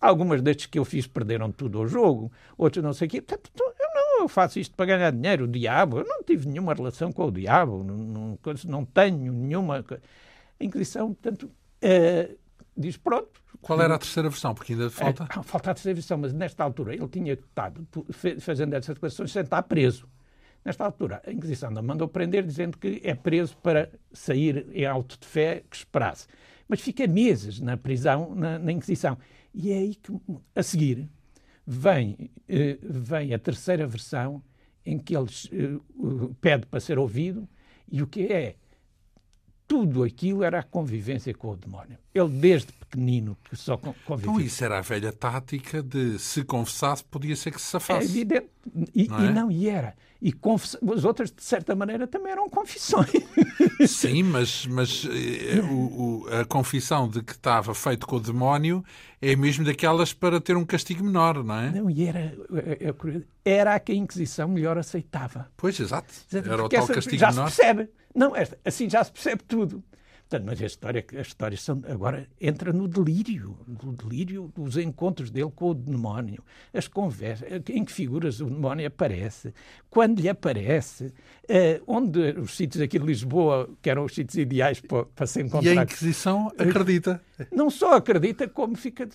algumas destes que eu fiz perderam tudo ao jogo, outros não sei o quê. Portanto, eu não, eu faço isto para ganhar dinheiro, o diabo, eu não tive nenhuma relação com o diabo, não, não, não tenho nenhuma... A Inquisição, portanto, uh, diz pronto, qual era a terceira versão? Porque ainda falta. É, falta a terceira versão, mas nesta altura ele tinha estado fazendo essas declarações sem estar preso. Nesta altura, a Inquisição ainda mandou prender, dizendo que é preso para sair em alto de fé que esperasse. Mas fica meses na prisão, na, na Inquisição. E é aí que, a seguir, vem, eh, vem a terceira versão em que ele eh, pede para ser ouvido e o que é tudo aquilo era a convivência com o demónio. Ele, desde pequenino, que só convivia. Então, isso era a velha tática de se confessasse, podia ser que se safasse. É evidente. E não, é? e, não, e era. E confess... as outras, de certa maneira, também eram confissões. Sim, mas, mas eh, o, o, a confissão de que estava feito com o demónio é mesmo daquelas para ter um castigo menor, não é? Não, e era, é, é era a que a Inquisição melhor aceitava. Pois, exato. Era o tal castigo já menor. Se percebe. Não, esta, assim já se percebe tudo. Portanto, mas a história, as histórias são, agora entra no delírio, no delírio dos encontros dele com o demónio, as conversas, em que figuras o demónio aparece, quando lhe aparece, uh, onde os sítios aqui de Lisboa, que eram os sítios ideais para, para se encontrar. E a Inquisição acredita. Não só acredita, como fica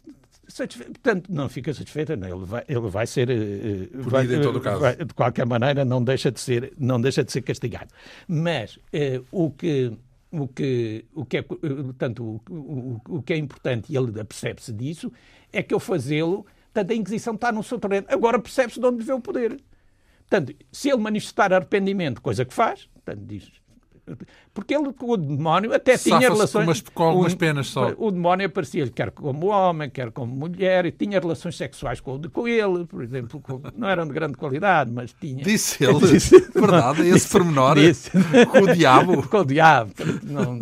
satisfeita. Portanto, não fica satisfeita, não. Ele, vai, ele vai ser. Uh, vai, em todo caso. Vai, de qualquer maneira, não deixa de ser, não deixa de ser castigado. Mas uh, o que o que, o que é, portanto, o, o, o que é importante, e ele percebe-se disso, é que eu fazê-lo, portanto, a Inquisição está no seu terreno. Agora percebe-se de onde vê o poder. Portanto, se ele manifestar arrependimento, coisa que faz, portanto, diz, porque ele, o demónio, até tinha relações. Umas, com algumas o, penas só. O demónio aparecia-lhe quer como homem, quer como mulher, e tinha relações sexuais com, com ele, por exemplo. Com, não eram de grande qualidade, mas tinha. Disse ele, disse, verdade, esse disse, pormenor. Disse, com o diabo. com o diabo. Não,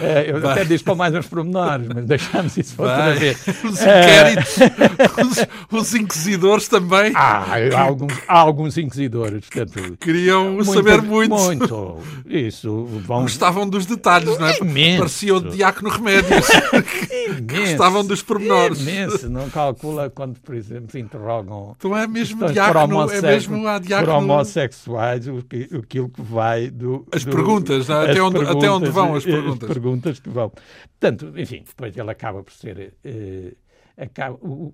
é, eu Bem. até disse com mais uns pormenores, mas deixamos isso para outra vez. Os inquéritos, é... os, os, inquisidores também. Ah, há alguns, há alguns inquisidores. Portanto, Queriam muito, saber muito. Muito. Isso vão... Gostavam dos detalhes, não é? Imenso. Parecia o Diácono Remédios. Gostavam dos pormenores. Imenso. Não calcula quando, por exemplo, interrogam... Então é mesmo diácono, é mesmo a diácono... Por homossexuais, o que, aquilo que vai do... As do, perguntas, é? até, onde, perguntas, até onde vão as perguntas. As perguntas que vão. Portanto, enfim, depois ele acaba por ser... Uh, acaba, o,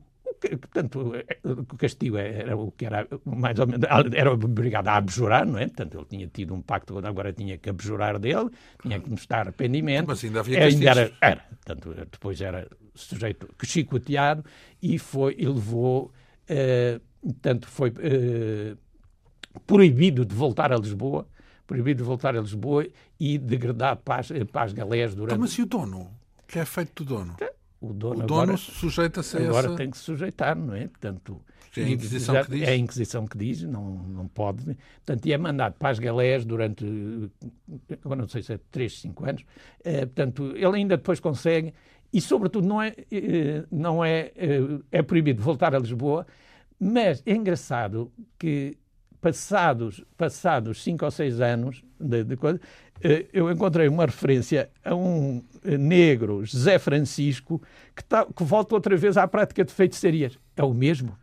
portanto, o castigo era o que era mais ou menos, era obrigado a abjurar, não é? Portanto, ele tinha tido um pacto, agora tinha que abjurar dele, tinha que mostrar arrependimento. Mas ainda havia castigos. Ainda era, era, portanto, depois era sujeito que chicoteado e foi, e levou, uh, portanto, foi uh, proibido de voltar a Lisboa, proibido de voltar a Lisboa e degradado para as, para as galés durante... Então, mas e o dono? Que é feito do dono? Então, o dono, o dono sujeita-se a Agora essa... tem que se sujeitar, não é? Portanto, é a Inquisição que diz? É a Inquisição que diz, não, não pode. Portanto, e é mandado para as galés durante, agora não sei se é 3, 5 anos. É, portanto, ele ainda depois consegue, e sobretudo não é, eh, não é, eh, é proibido voltar a Lisboa, mas é engraçado que passados, passados cinco ou seis anos de, de coisa, eh, eu encontrei uma referência a um negro, José Francisco, que, tá, que volta outra vez à prática de feitiçarias. É o mesmo.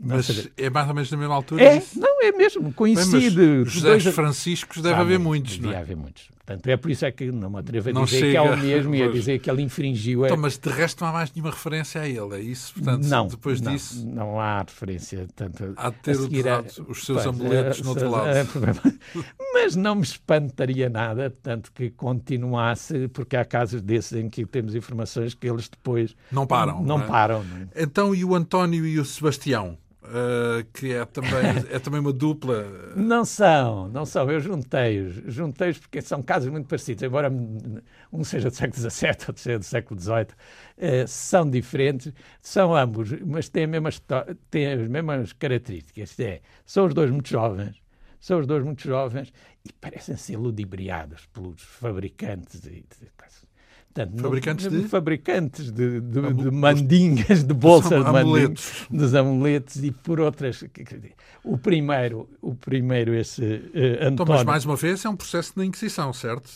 Mas é mais ou menos na mesma altura? É, não, é mesmo, coincide. José dois... Franciscos deve haver muitos, não é? haver muitos. Portanto, é por isso é que não me atrevo a dizer chega... que é o mesmo e a dizer que ele infringiu. Então, mas de resto não há mais nenhuma referência a ele, é isso? Portanto, não, depois não, disso. Não há referência. Tanto, há de ter a... os seus pois, amuletos no outro lado. É, mas não me espantaria nada, tanto que continuasse, porque há casos desses em que temos informações que eles depois. Não param. Não, não é? param. Não é? Então, e o António e o Sebastião? Uh, que é também, é também uma dupla. Não são, não são. Eu juntei-os. Juntei-os porque são casos muito parecidos, embora um seja do século XVII, outro seja do século XVIII. Uh, são diferentes, são ambos, mas têm, têm as mesmas características. É, são os dois muito jovens, são os dois muito jovens e parecem ser ludibriados pelos fabricantes e, Portanto, fabricantes de? Fabricantes de, de, de mandingas, de bolsas de mandingas, dos amuletos e por outras. O primeiro, o primeiro esse uh, António... Então, mas mais uma vez é um processo de Inquisição, certo?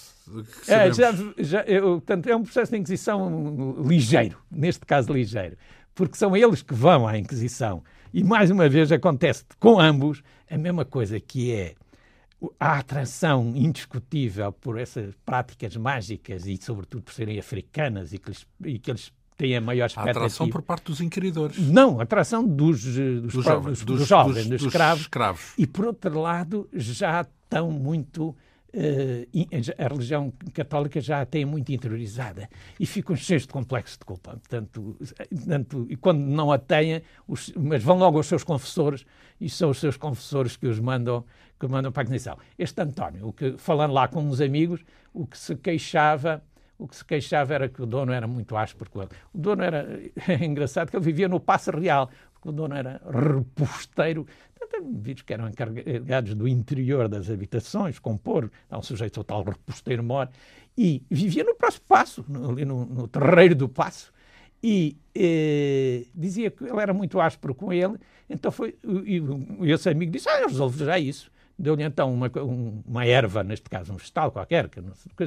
É, já, já, eu, portanto, é um processo de Inquisição ligeiro, neste caso ligeiro, porque são eles que vão à Inquisição. E mais uma vez acontece com ambos a mesma coisa, que é a atração indiscutível por essas práticas mágicas e, sobretudo, por serem africanas e que, eles, e que eles têm a maior expectativa. A atração por parte dos inquiridores. Não, a atração dos, dos, dos jovens, dos, dos, jovens, dos, escravos. escravos. E, por outro lado, já estão muito uh, a religião católica já a tem muito interiorizada e ficam cheios de complexo de culpa. Portanto, portanto, e quando não a têm, os, mas vão logo aos seus confessores e são os seus confessores que os mandam, que mandam para a Ignição. Este António, o que, falando lá com uns amigos, o que se queixava o que se queixava era que o dono era muito áspero com ele. O dono era é engraçado que ele vivia no Passo Real, porque o dono era reposteiro indivíduos que eram encarregados do interior das habitações, compor, um sujeito total reposteiro mor, e vivia no próximo passo, ali no, no terreiro do passo, e eh, dizia que ele era muito áspero com ele, então foi, e, e esse amigo disse, ah, eu resolvo já isso. Deu-lhe então uma, uma erva, neste caso um vegetal qualquer, que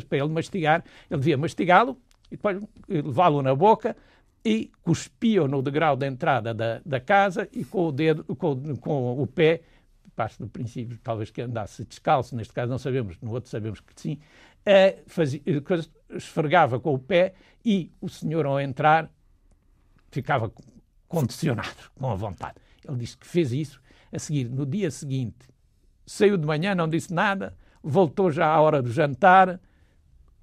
para ele mastigar, ele devia mastigá-lo, e depois levá-lo na boca, e cuspiam no degrau da entrada da, da casa e com o dedo, com, com o pé, parte do princípio talvez que andasse descalço, neste caso não sabemos, no outro sabemos que sim, uh, fazia, esfregava com o pé e o senhor ao entrar ficava condicionado, com a vontade. Ele disse que fez isso, a seguir, no dia seguinte, saiu de manhã, não disse nada, voltou já à hora do jantar,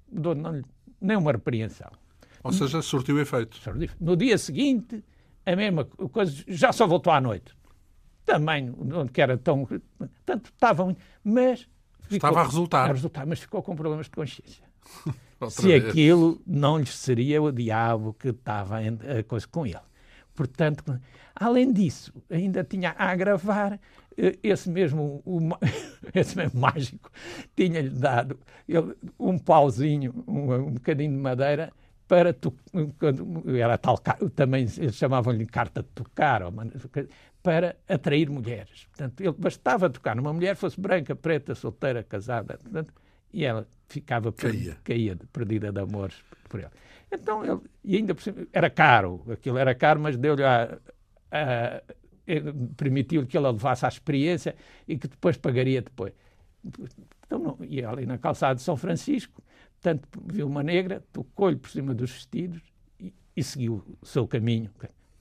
não, nem uma repreensão. Ou seja, surtiu efeito. No dia seguinte, a mesma coisa, já só voltou à noite. Também, onde que era tão. Tanto estavam. Mas. Ficou, Estava a resultar. a resultar. Mas ficou com problemas de consciência. Se vez. aquilo não lhes seria o diabo que estava a coisa com ele. Portanto, além disso, ainda tinha a agravar eh, esse mesmo, o, esse mesmo mágico tinha-lhe dado ele, um pauzinho, um, um bocadinho de madeira para tu, era tal também eles chamavam-lhe carta de tocar para atrair mulheres. Portanto, ele bastava tocar numa mulher fosse branca, preta, solteira, casada, portanto, e ela ficava caía, caía perdida de amores por ele. Então ele e ainda era caro, aquilo era caro, mas deu-lhe a, a permitiu-lhe que ele levasse à experiência e que depois pagaria depois. Então, não, e ali na calçada de São Francisco, Portanto, viu uma negra, tocou-lhe por cima dos vestidos e, e, seguiu o seu caminho.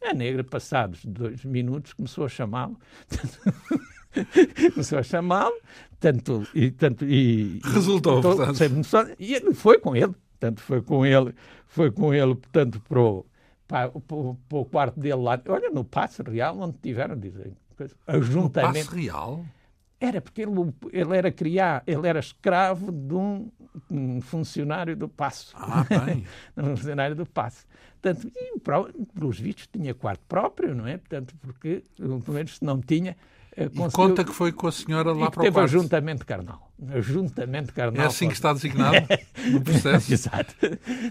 A negra, passados dois minutos, começou a chamá-lo. começou a chamá-lo, tanto e tanto e resultou, então, portanto. e ele foi com ele, tanto foi com ele, foi com ele, portanto, para o, para, para, o quarto dele lá, olha, no Passo Real, onde tiveram, dizem, ajuntamente. No Passo Real? Era porque ele, ele era criar, ele era escravo de um, um funcionário do Passo. Ah, bem. um funcionário do Passo. Portanto, e, pelos vistos tinha quarto próprio, não é? Portanto, porque, pelo menos se não tinha, eh, e conta que foi com a senhora lá para o teve ajuntamento carnal. Ajuntamento carnal. É assim que está designado no processo? Exato.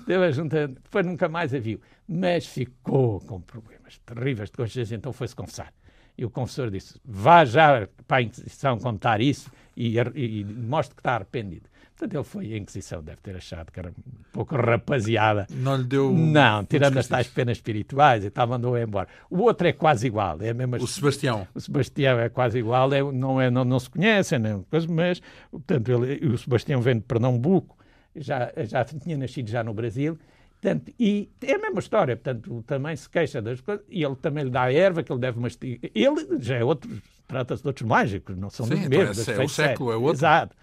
Teve ajuntamento. Depois nunca mais a viu. Mas ficou com problemas terríveis de consciência, então foi-se confessar. E o confessor disse: vá já para a Inquisição contar isso e, e, mostre que está arrependido. Portanto, ele foi à Inquisição, deve ter achado que era um pouco rapaziada. Não lhe deu. Não, tirando as tais penas espirituais e tal, mandou embora. O outro é quase igual. É mesmo o Sebastião. O Sebastião é quase igual, é, não, é, não, não se conhecem, não, mas, portanto, ele, o Sebastião vem de Pernambuco, já, já tinha nascido já no Brasil. Portanto, e é a mesma história, portanto, também se queixa das coisas, e ele também lhe dá a erva que ele deve mastigar. Ele já é outro, trata-se de outros mágicos, não são Sim, então mesmos. É, é o século, é outro. Exato.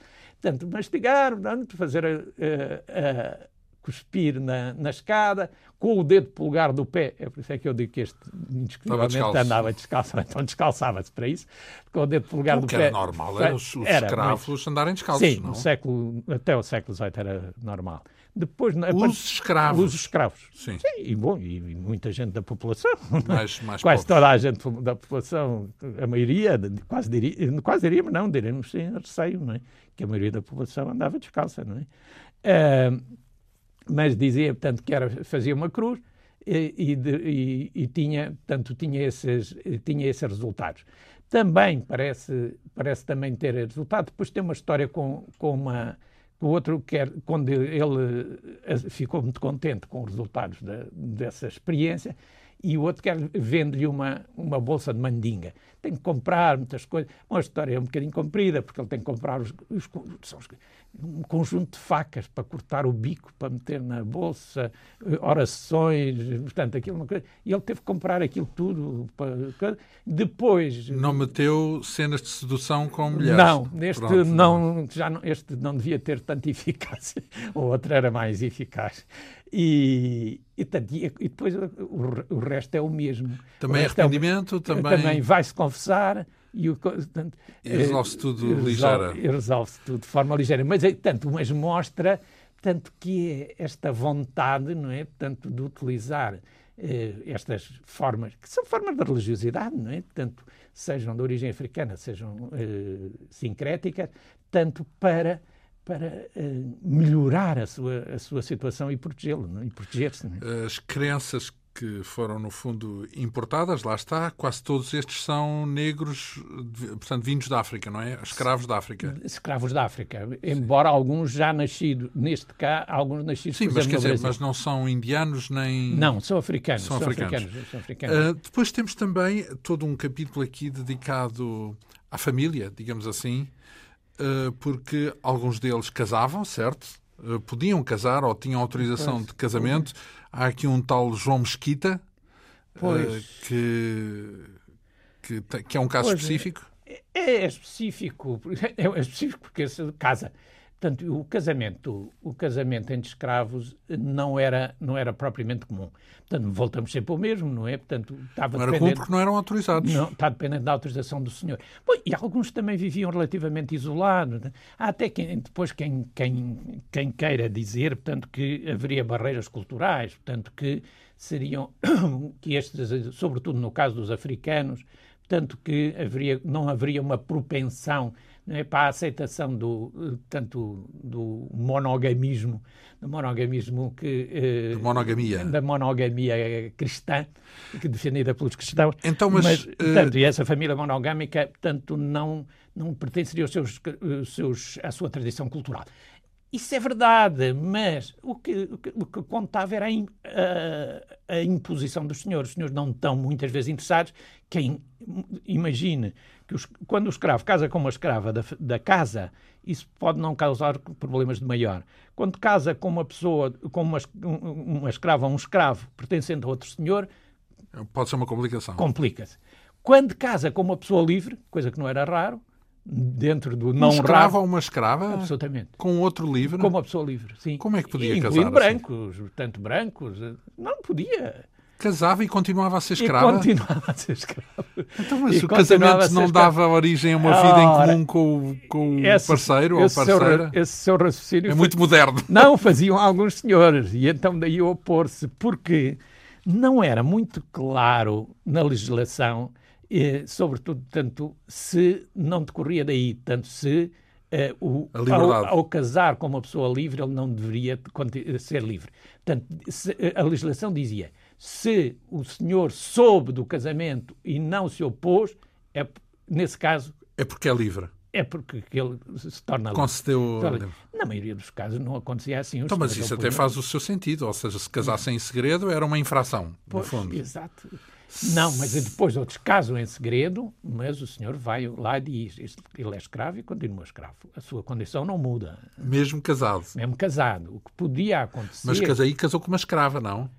Portanto, mastigar, portanto, fazer a, a, a cuspir na, na, escada, com o dedo polegar do pé. É por isso é que eu digo que este indiscutivelmente descalço. andava descalço, então descalçava-se para isso, com o dedo polegar o do que pé. era normal, era os, os era, escravos mas, andarem descalços, sim, não? No século, até o século XVIII era normal. Depois, os escravos. Os escravos. Sim. Sim e, bom, e, e, muita gente da população. Mais, mais quase pobres. toda a gente da população, a maioria, quase diria, quase diríamos, não, diríamos sem receio, não é? Que a maioria da população andava descalça, não é? Uh, mas dizia, portanto, que era, fazia uma cruz e, e, e, e tinha, portanto, tinha esses, tinha esses resultados. Também parece, parece também ter resultado. Depois tem uma história com, com uma o outro quer, quando ele ficou muito contente com os resultados de, dessa experiência, e o outro quer vende-lhe uma, uma bolsa de mandinga. Tem que comprar muitas coisas. Uma história é um bocadinho comprida, porque ele tem que comprar os, os, os, um conjunto de facas para cortar o bico, para meter na bolsa, orações, portanto, aquilo uma coisa. E ele teve que comprar aquilo tudo. Para, depois. Não meteu cenas de sedução com mulheres. Não, este Pronto, não, já não, este não devia ter tanta eficácia. O outro era mais eficaz. E, e, e depois o, o, resto é o mesmo. Também o arrependimento, é o, também. Também vai-se confessar e, o, portanto, resolve-se tudo resolve, ligeira. Resolve-se tudo de forma ligeira. Mas, tanto, mas mostra tanto que é esta vontade, não é? Portanto, de utilizar eh, estas formas, que são formas de religiosidade, não é? Portanto, sejam de origem africana, sejam eh, sincréticas, tanto para para uh, melhorar a sua, a sua situação e protegê-lo é? e proteger-se. É? As crenças que foram, no fundo, importadas, lá está, quase todos estes são negros, portanto, vindos da África, não é? Escravos da África. Escravos da África, embora Sim. alguns já nascidos, neste cá, alguns nascidos Sim, mas, exemplo, quer dizer, mas não são indianos nem... Não, são africanos. São, são africanos. africanos, são africanos. Uh, depois temos também todo um capítulo aqui dedicado à família, digamos assim, porque alguns deles casavam, certo? Podiam casar ou tinham autorização pois, de casamento. Pois. Há aqui um tal João Mesquita, que, que, que, é um caso pois, específico. É, é, específico, é específico porque se casa. Portanto, o casamento, o casamento entre escravos não era, não era propriamente comum. Portanto, voltamos sempre ao mesmo, não é? Portanto, estava não era comum porque não eram autorizados. Não, está dependente da autorização do senhor. Bom, e alguns também viviam relativamente isolados. Há até quem, depois quem, quem, quem queira dizer, portanto, que haveria barreiras culturais, portanto, que seriam, que estes, sobretudo no caso dos africanos, portanto, que haveria, não haveria uma propensão é, para a aceitação do, tanto do monogamismo, do monogamismo que... Eh, monogamia. Da monogamia cristã, que defendida pelos cristãos. Então, mas... mas portanto, uh... e essa família monogâmica, portanto, não, não pertenceria aos seus, seus, à sua tradição cultural. Isso é verdade, mas o que, o que, o que contava era a, a, a, imposição dos senhores. Os senhores não estão muitas vezes interessados. Quem imagine que os, quando o escravo casa com uma escrava da, da, casa, isso pode não causar problemas de maior. Quando casa com uma pessoa, com uma, uma escrava ou um escravo pertencente a outro senhor, pode ser uma complicação. Complica-se. Quando casa com uma pessoa livre, coisa que não era raro, dentro do não um escravo ou uma escrava? Absolutamente. Com outro livre? Com uma pessoa livre, sim. Como é que podia Incluindo casar? brancos, assim? tanto brancos. Não podia. Casava e continuava a ser escrava? E continuava a ser escrava. Então, mas e o casamento não dava origem a uma vida em comum com, o, com esse, o parceiro ou parceira? Seu, esse seu raciocínio... É foi... muito moderno. Não, faziam alguns senhores. E então daí opor-se. Porque não era muito claro na legislação eh, sobretudo, tanto se não decorria daí, tanto se eh, o, ao, ao, casar com uma pessoa livre, ele não deveria ser livre. Portanto, se, a legislação dizia, se o senhor soube do casamento e não se opôs, é, nesse caso... É porque é livre. é porque ele se torna Concedeu. Na maioria dos casos não acontecia assim. Então, mas isso até faz o seu sentido, ou seja, se casassem em segredo era uma infração, pois, no fundo. Exato. Não, mas depois outros casam em segredo, mas o senhor vai lá e diz: ele é escravo e continua escravo. A sua condição não muda. Mesmo casado. Mesmo casado. O que podia acontecer. Mas aí casou com uma escrava, não?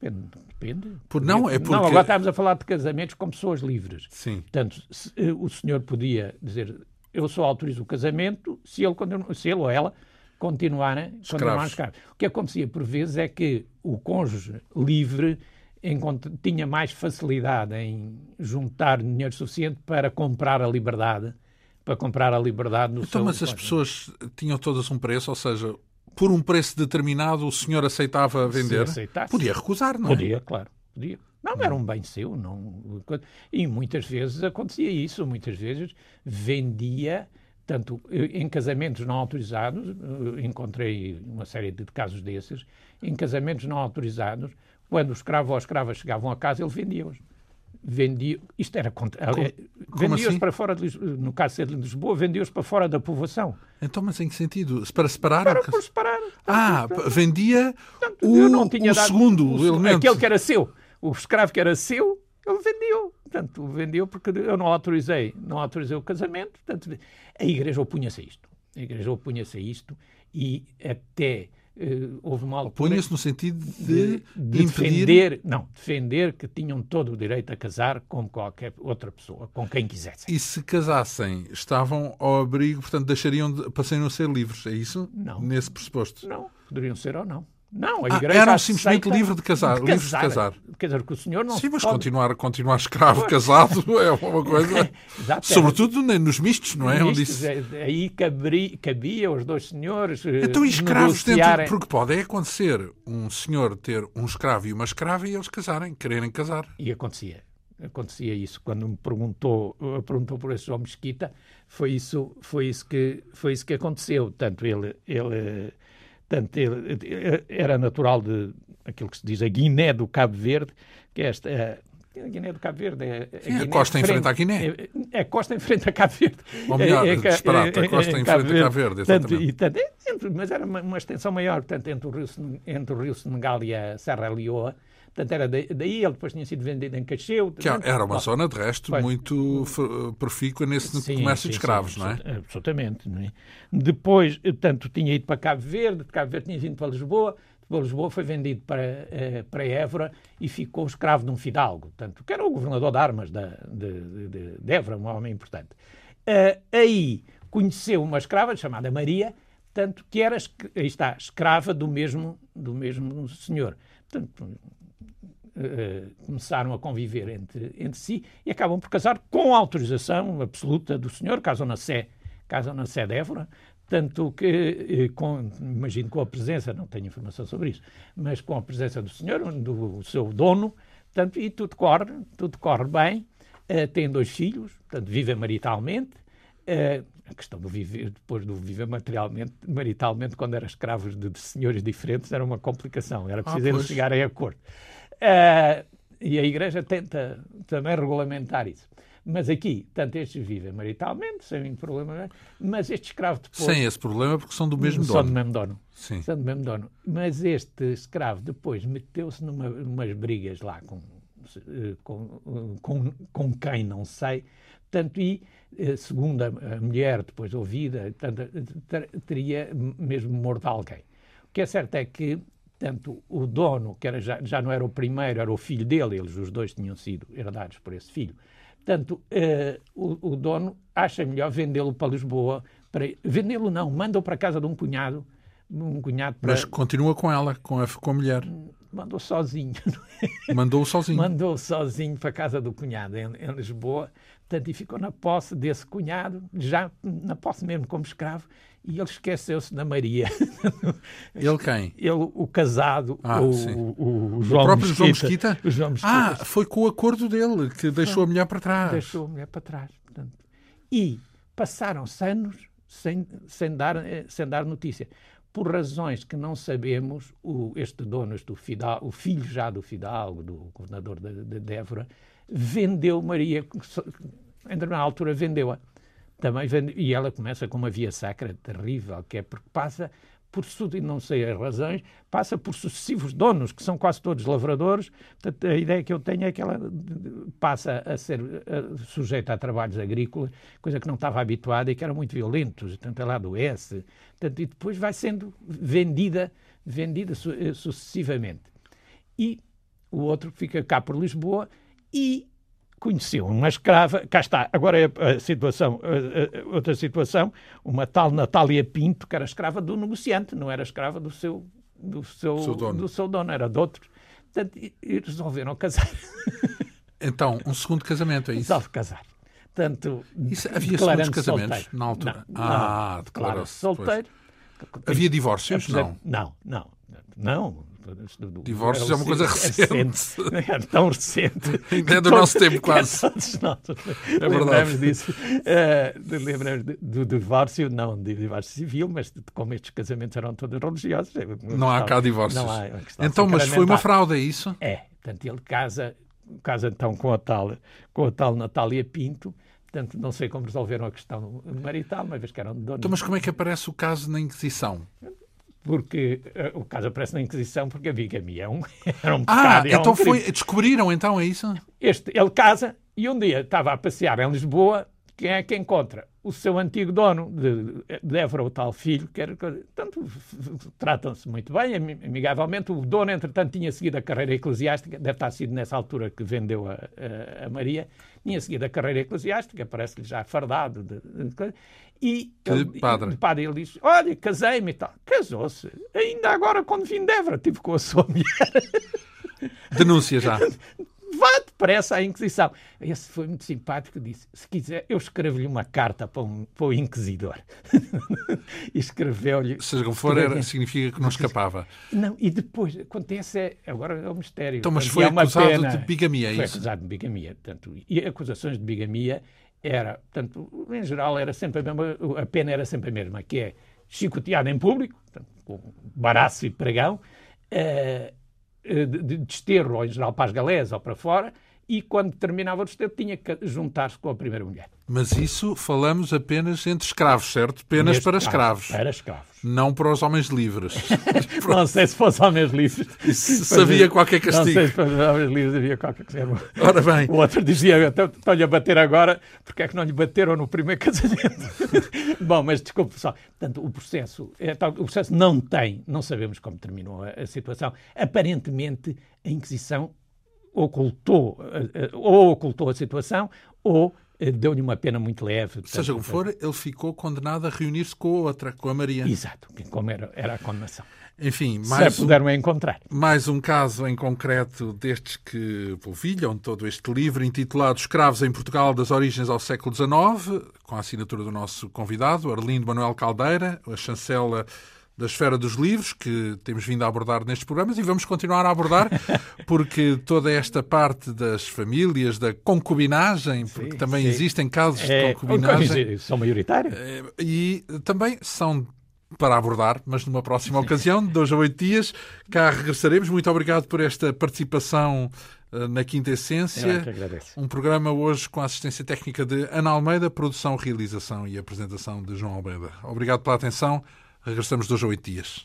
Depende. depende. Por, não, é porque... Não, agora estamos a falar de casamentos com pessoas livres. Sim. Portanto, se, eh, o senhor podia dizer: eu só autorizo o casamento se ele, se ele ou ela continuarem, continuarem escravos. O que acontecia por vezes é que o cônjuge livre tinha mais facilidade em juntar dinheiro suficiente para comprar a liberdade, para comprar a liberdade no então, seu... mas as pessoas tinham todas um preço, ou seja, por um preço determinado o senhor aceitava vender? Podia recusar, não é? Podia, claro, podia. Não, era um bem seu, não. E muitas vezes acontecia isso, muitas vezes vendia tanto em casamentos não autorizados, eh, encontrei uma série de casos desses, em casamentos não autorizados, quando o escravo ou a escrava chegavam a casa, ele vendia-os. Vendia, isto era contra, vendia-os assim? para fora de Lisboa, no caso de Lisboa, vendia-os para fora da povoação. Então, mas em que sentido? Para separar? Para, por separar. Ah, vendia Portanto, o, o segundo o, elemento. Aquele que era seu. O escravo que era seu, ele vendeu. Portanto, vendeu porque eu não autorizei, não autorizei o casamento. Portanto, a Igreja opunha-se a isto. A Igreja opunha-se a isto e até houve uma altura... Punha-se no sentido de, de, de defender... Não, defender que tinham todo o direito a casar com qualquer outra pessoa, com quem quisessem. E se casassem, estavam ao abrigo, portanto, deixariam de, passariam a ser livres, é isso? Não. Nesse pressuposto? Não, poderiam ser ou não. Não, a ah, igreja eram simplesmente livres de casar, de livres de casar. Quer dizer, que o senhor não Sim, mas pode... continuar, continuar escravo casado é uma coisa... Exato, Sobretudo nos mistos, não é? Mistos, Onde é, Aí cabria, cabia os dois senhores eh, Então, e escravos negociarem... dentro... Porque pode acontecer um senhor ter um escravo e uma escrava e eles casarem, quererem casar. E acontecia. Acontecia isso. Quando me perguntou, perguntou por esse João Mesquita, foi isso, foi isso, que, foi isso que aconteceu. Tanto ele... ele Portanto, ele, era natural de aquilo que se diz a Guiné do Cabo Verde, que é esta. É, a Guiné do Cabo Verde é. A, Sim, a costa em frente à Guiné. É, é, a costa em frente a Cabo Verde. Ou melhor, é, é, disparate, a costa em frente a Cabo Verde, exatamente. Tanto, e, tanto, mas era uma, uma, extensão maior, portanto, entre o Rio, entre o Rio Senegal e a Serra Leoa. Portanto, era daí, ele depois tinha sido vendido em Cacheu. Que era uma zona, de resto, pois. muito profícua nesse sim, comércio sim, de escravos, sim, não é? Absolutamente. Não é? Depois, tanto tinha ido para Cabo Verde, de Cabo Verde tinha vindo para Lisboa, para Lisboa foi vendido para, uh, para Évora e ficou escravo de um fidalgo, tanto que era o governador de armas de, de, de, de Évora, um homem importante. Uh, aí conheceu uma escrava chamada Maria, tanto que era, aí está, escrava do mesmo, do mesmo senhor. Portanto, uh, começaram a conviver entre, entre si e acabam por casar com autorização absoluta do senhor, casam na Sé, casam na Sé de Évora, tanto que, eh, com, imagino com a presença, não tenho informação sobre isso, mas com a presença do senhor, do seu dono, tanto, e tudo corre, tudo corre bem, uh, têm dois filhos, portanto, vivem maritalmente, uh, a questão do viver, depois do viver materialmente, maritalmente, quando eram escravos de, de senhores diferentes, era uma complicação, era preciso ah, eles chegarem a acordo. Uh, e a Igreja tenta também regulamentar isso. Mas aqui, tanto estes vivem maritalmente, sem nenhum problema, mas este escravo depois... Sem esse problema, porque são do mesmo são dono. São do mesmo dono. Sim. São do mesmo dono. Mas este escravo depois meteu-se numa, numas brigas lá com, com, com, com quem não sei, tanto e, eh, segundo a, a mulher depois ouvida, tanto, teria mesmo morto alguém. O que é certo é que Portanto, o dono, que era já, já não era o primeiro, era o filho dele, eles os dois tinham sido herdados por esse filho. Portanto, uh, o, o, dono acha melhor vendê-lo para Lisboa. Para... Vendê-lo não, manda-o para a casa de um cunhado. Um cunhado para... Mas continua com ela, com a, com a mulher. Mandou sozinho. Mandou-o sozinho. Mandou sozinho para a casa do cunhado em, em Lisboa. Portanto, e ficou na posse desse cunhado, já na posse mesmo como escravo, e ele esqueceu-se da Maria. Ele quem? Ele, o casado, ah, o, o, o, João o próprio Mesquita, João Mesquita? O João Mesquita. Ah, foi com o acordo dele que deixou a mulher para trás. Deixou a mulher para trás. Portanto. E passaram-se anos sem, sem, dar, eh, sem dar notícia. Por razões que não sabemos, o, este dono, este, o, Fidal, o filho já do Fidalgo, do governador de, de Évora, vendeu Maria, em determinada altura vendeu-a. Também e ela começa com uma via sacra terrível, que é porque passa por e não sei as razões, passa por sucessivos donos, que são quase todos lavradores. Portanto, a ideia que eu tenho é que ela passa a ser sujeita a trabalhos agrícolas, coisa que não estava habituada e que eram muito violentos. Portanto, ela adoece. Portanto, e depois vai sendo vendida, vendida eh, sucessivamente. E o outro fica cá por Lisboa e conheceu uma escrava, cá está, agora é a situação, outra situação, uma tal Natália Pinto, que era escrava do negociante, não era escrava do seu, do seu, seu dono. do seu dono, era de outro. Portanto, e resolveram casar. Então, um segundo casamento, é isso? Resolve casar. Portanto, isso, havia segundos casamentos solteiro. na altura? Não, ah, declarou solteiro. Pois. Havia divórcios? Não. Não, não. Não, Divórcio é uma coisa recente. É tão recente. Ainda é do nosso tempo, quase. É lembramos disso. Uh, lembramos do, do divórcio, não de divórcio civil, mas de, como estes casamentos eram todos religiosos. É não há cá divórcios. Não há, então, mas foi uma fraude, é isso? É. Portanto, ele casa, casa então com a tal, com a tal Natália Pinto. Portanto, não sei como resolveram a questão marital, uma vez que eram donos. Então, mas como é que aparece o caso na Inquisição? Porque uh, o caso aparece na Inquisição porque a bigamia é um, era um ah, pecado. Ah, então um foi, descobriram então, é isso? Este, ele casa e um dia estava a passear em Lisboa, quem é que encontra? O seu antigo dono de, de Évora, o tal filho, que era, tanto tratam-se muito bem, amigavelmente. O dono, entretanto, tinha seguido a carreira eclesiástica, deve estar sido nessa altura que vendeu a, a, a Maria, tinha seguido a carreira eclesiástica, parece-lhe já fardado de, de, e ele, padre. de padre ele disse: Olha, casei-me e tal. Casou-se. Ainda agora, quando vim de Évora, tive com a sua mulher. Denúncia já. Vá depressa à Inquisição. Esse foi muito simpático. Disse: Se quiser, eu escrevo-lhe uma carta para, um, para o Inquisidor. e escreveu-lhe. Seja como for, era, significa que não escapava. Não, e depois, acontece, é, agora é o um mistério. Então, mas foi acusado pena, de bigamia, é foi isso? Foi acusado de bigamia. Portanto, e acusações de bigamia era, portanto, em geral, era sempre a mesma, a pena era sempre a mesma, que é chicoteado em público, portanto, com baraço e pregão, uh, de desterro, ou em geral para as galés ou para fora, e quando terminava o desterro tinha que juntar-se com a primeira mulher. Mas isso falamos apenas entre escravos, certo? Penas para escravos. Para escravos. Não para os homens livres. não sei se fosse homens livres. Isso havia qualquer castigo. Não sei se para os homens livres havia qualquer castigo. Ora bem. O outro dizia, estou-lhe a bater agora, porque é que não lhe bateram no primeiro casamento? Bom, mas desculpe, pessoal. Portanto, o processo, é o processo não tem, não sabemos como terminou a, a situação. Aparentemente, a Inquisição ocultou, eh, eh, ou ocultou a situação, ou eh, deu-lhe uma pena muito leve. Seja como for, ele ficou condenado a reunir-se com a outra, com a Maria. Exato, como era, era a condenação. Enfim, mais Se um, puderam encontrar. Mais um caso em concreto destes que polvilham todo este livro intitulado Escravos em Portugal das Origens ao Século XIX, com a assinatura do nosso convidado, Arlindo Manuel Caldeira, a chancela da esfera dos livros, que temos vindo a abordar nestes programas e vamos continuar a abordar, porque toda esta parte das famílias, da concubinagem, porque sim, também sim. existem casos é, de concubinagem. São maioritários. É, e também são para abordar, mas numa próxima ocasião, de dois a oito dias, cá regressaremos. Muito obrigado por esta participação eh, na Quinta Essência. Um programa hoje com a assistência técnica de Ana Almeida, produção, realização e apresentação de João Almeida. Obrigado pela atenção. Regressamos dois a oito dias.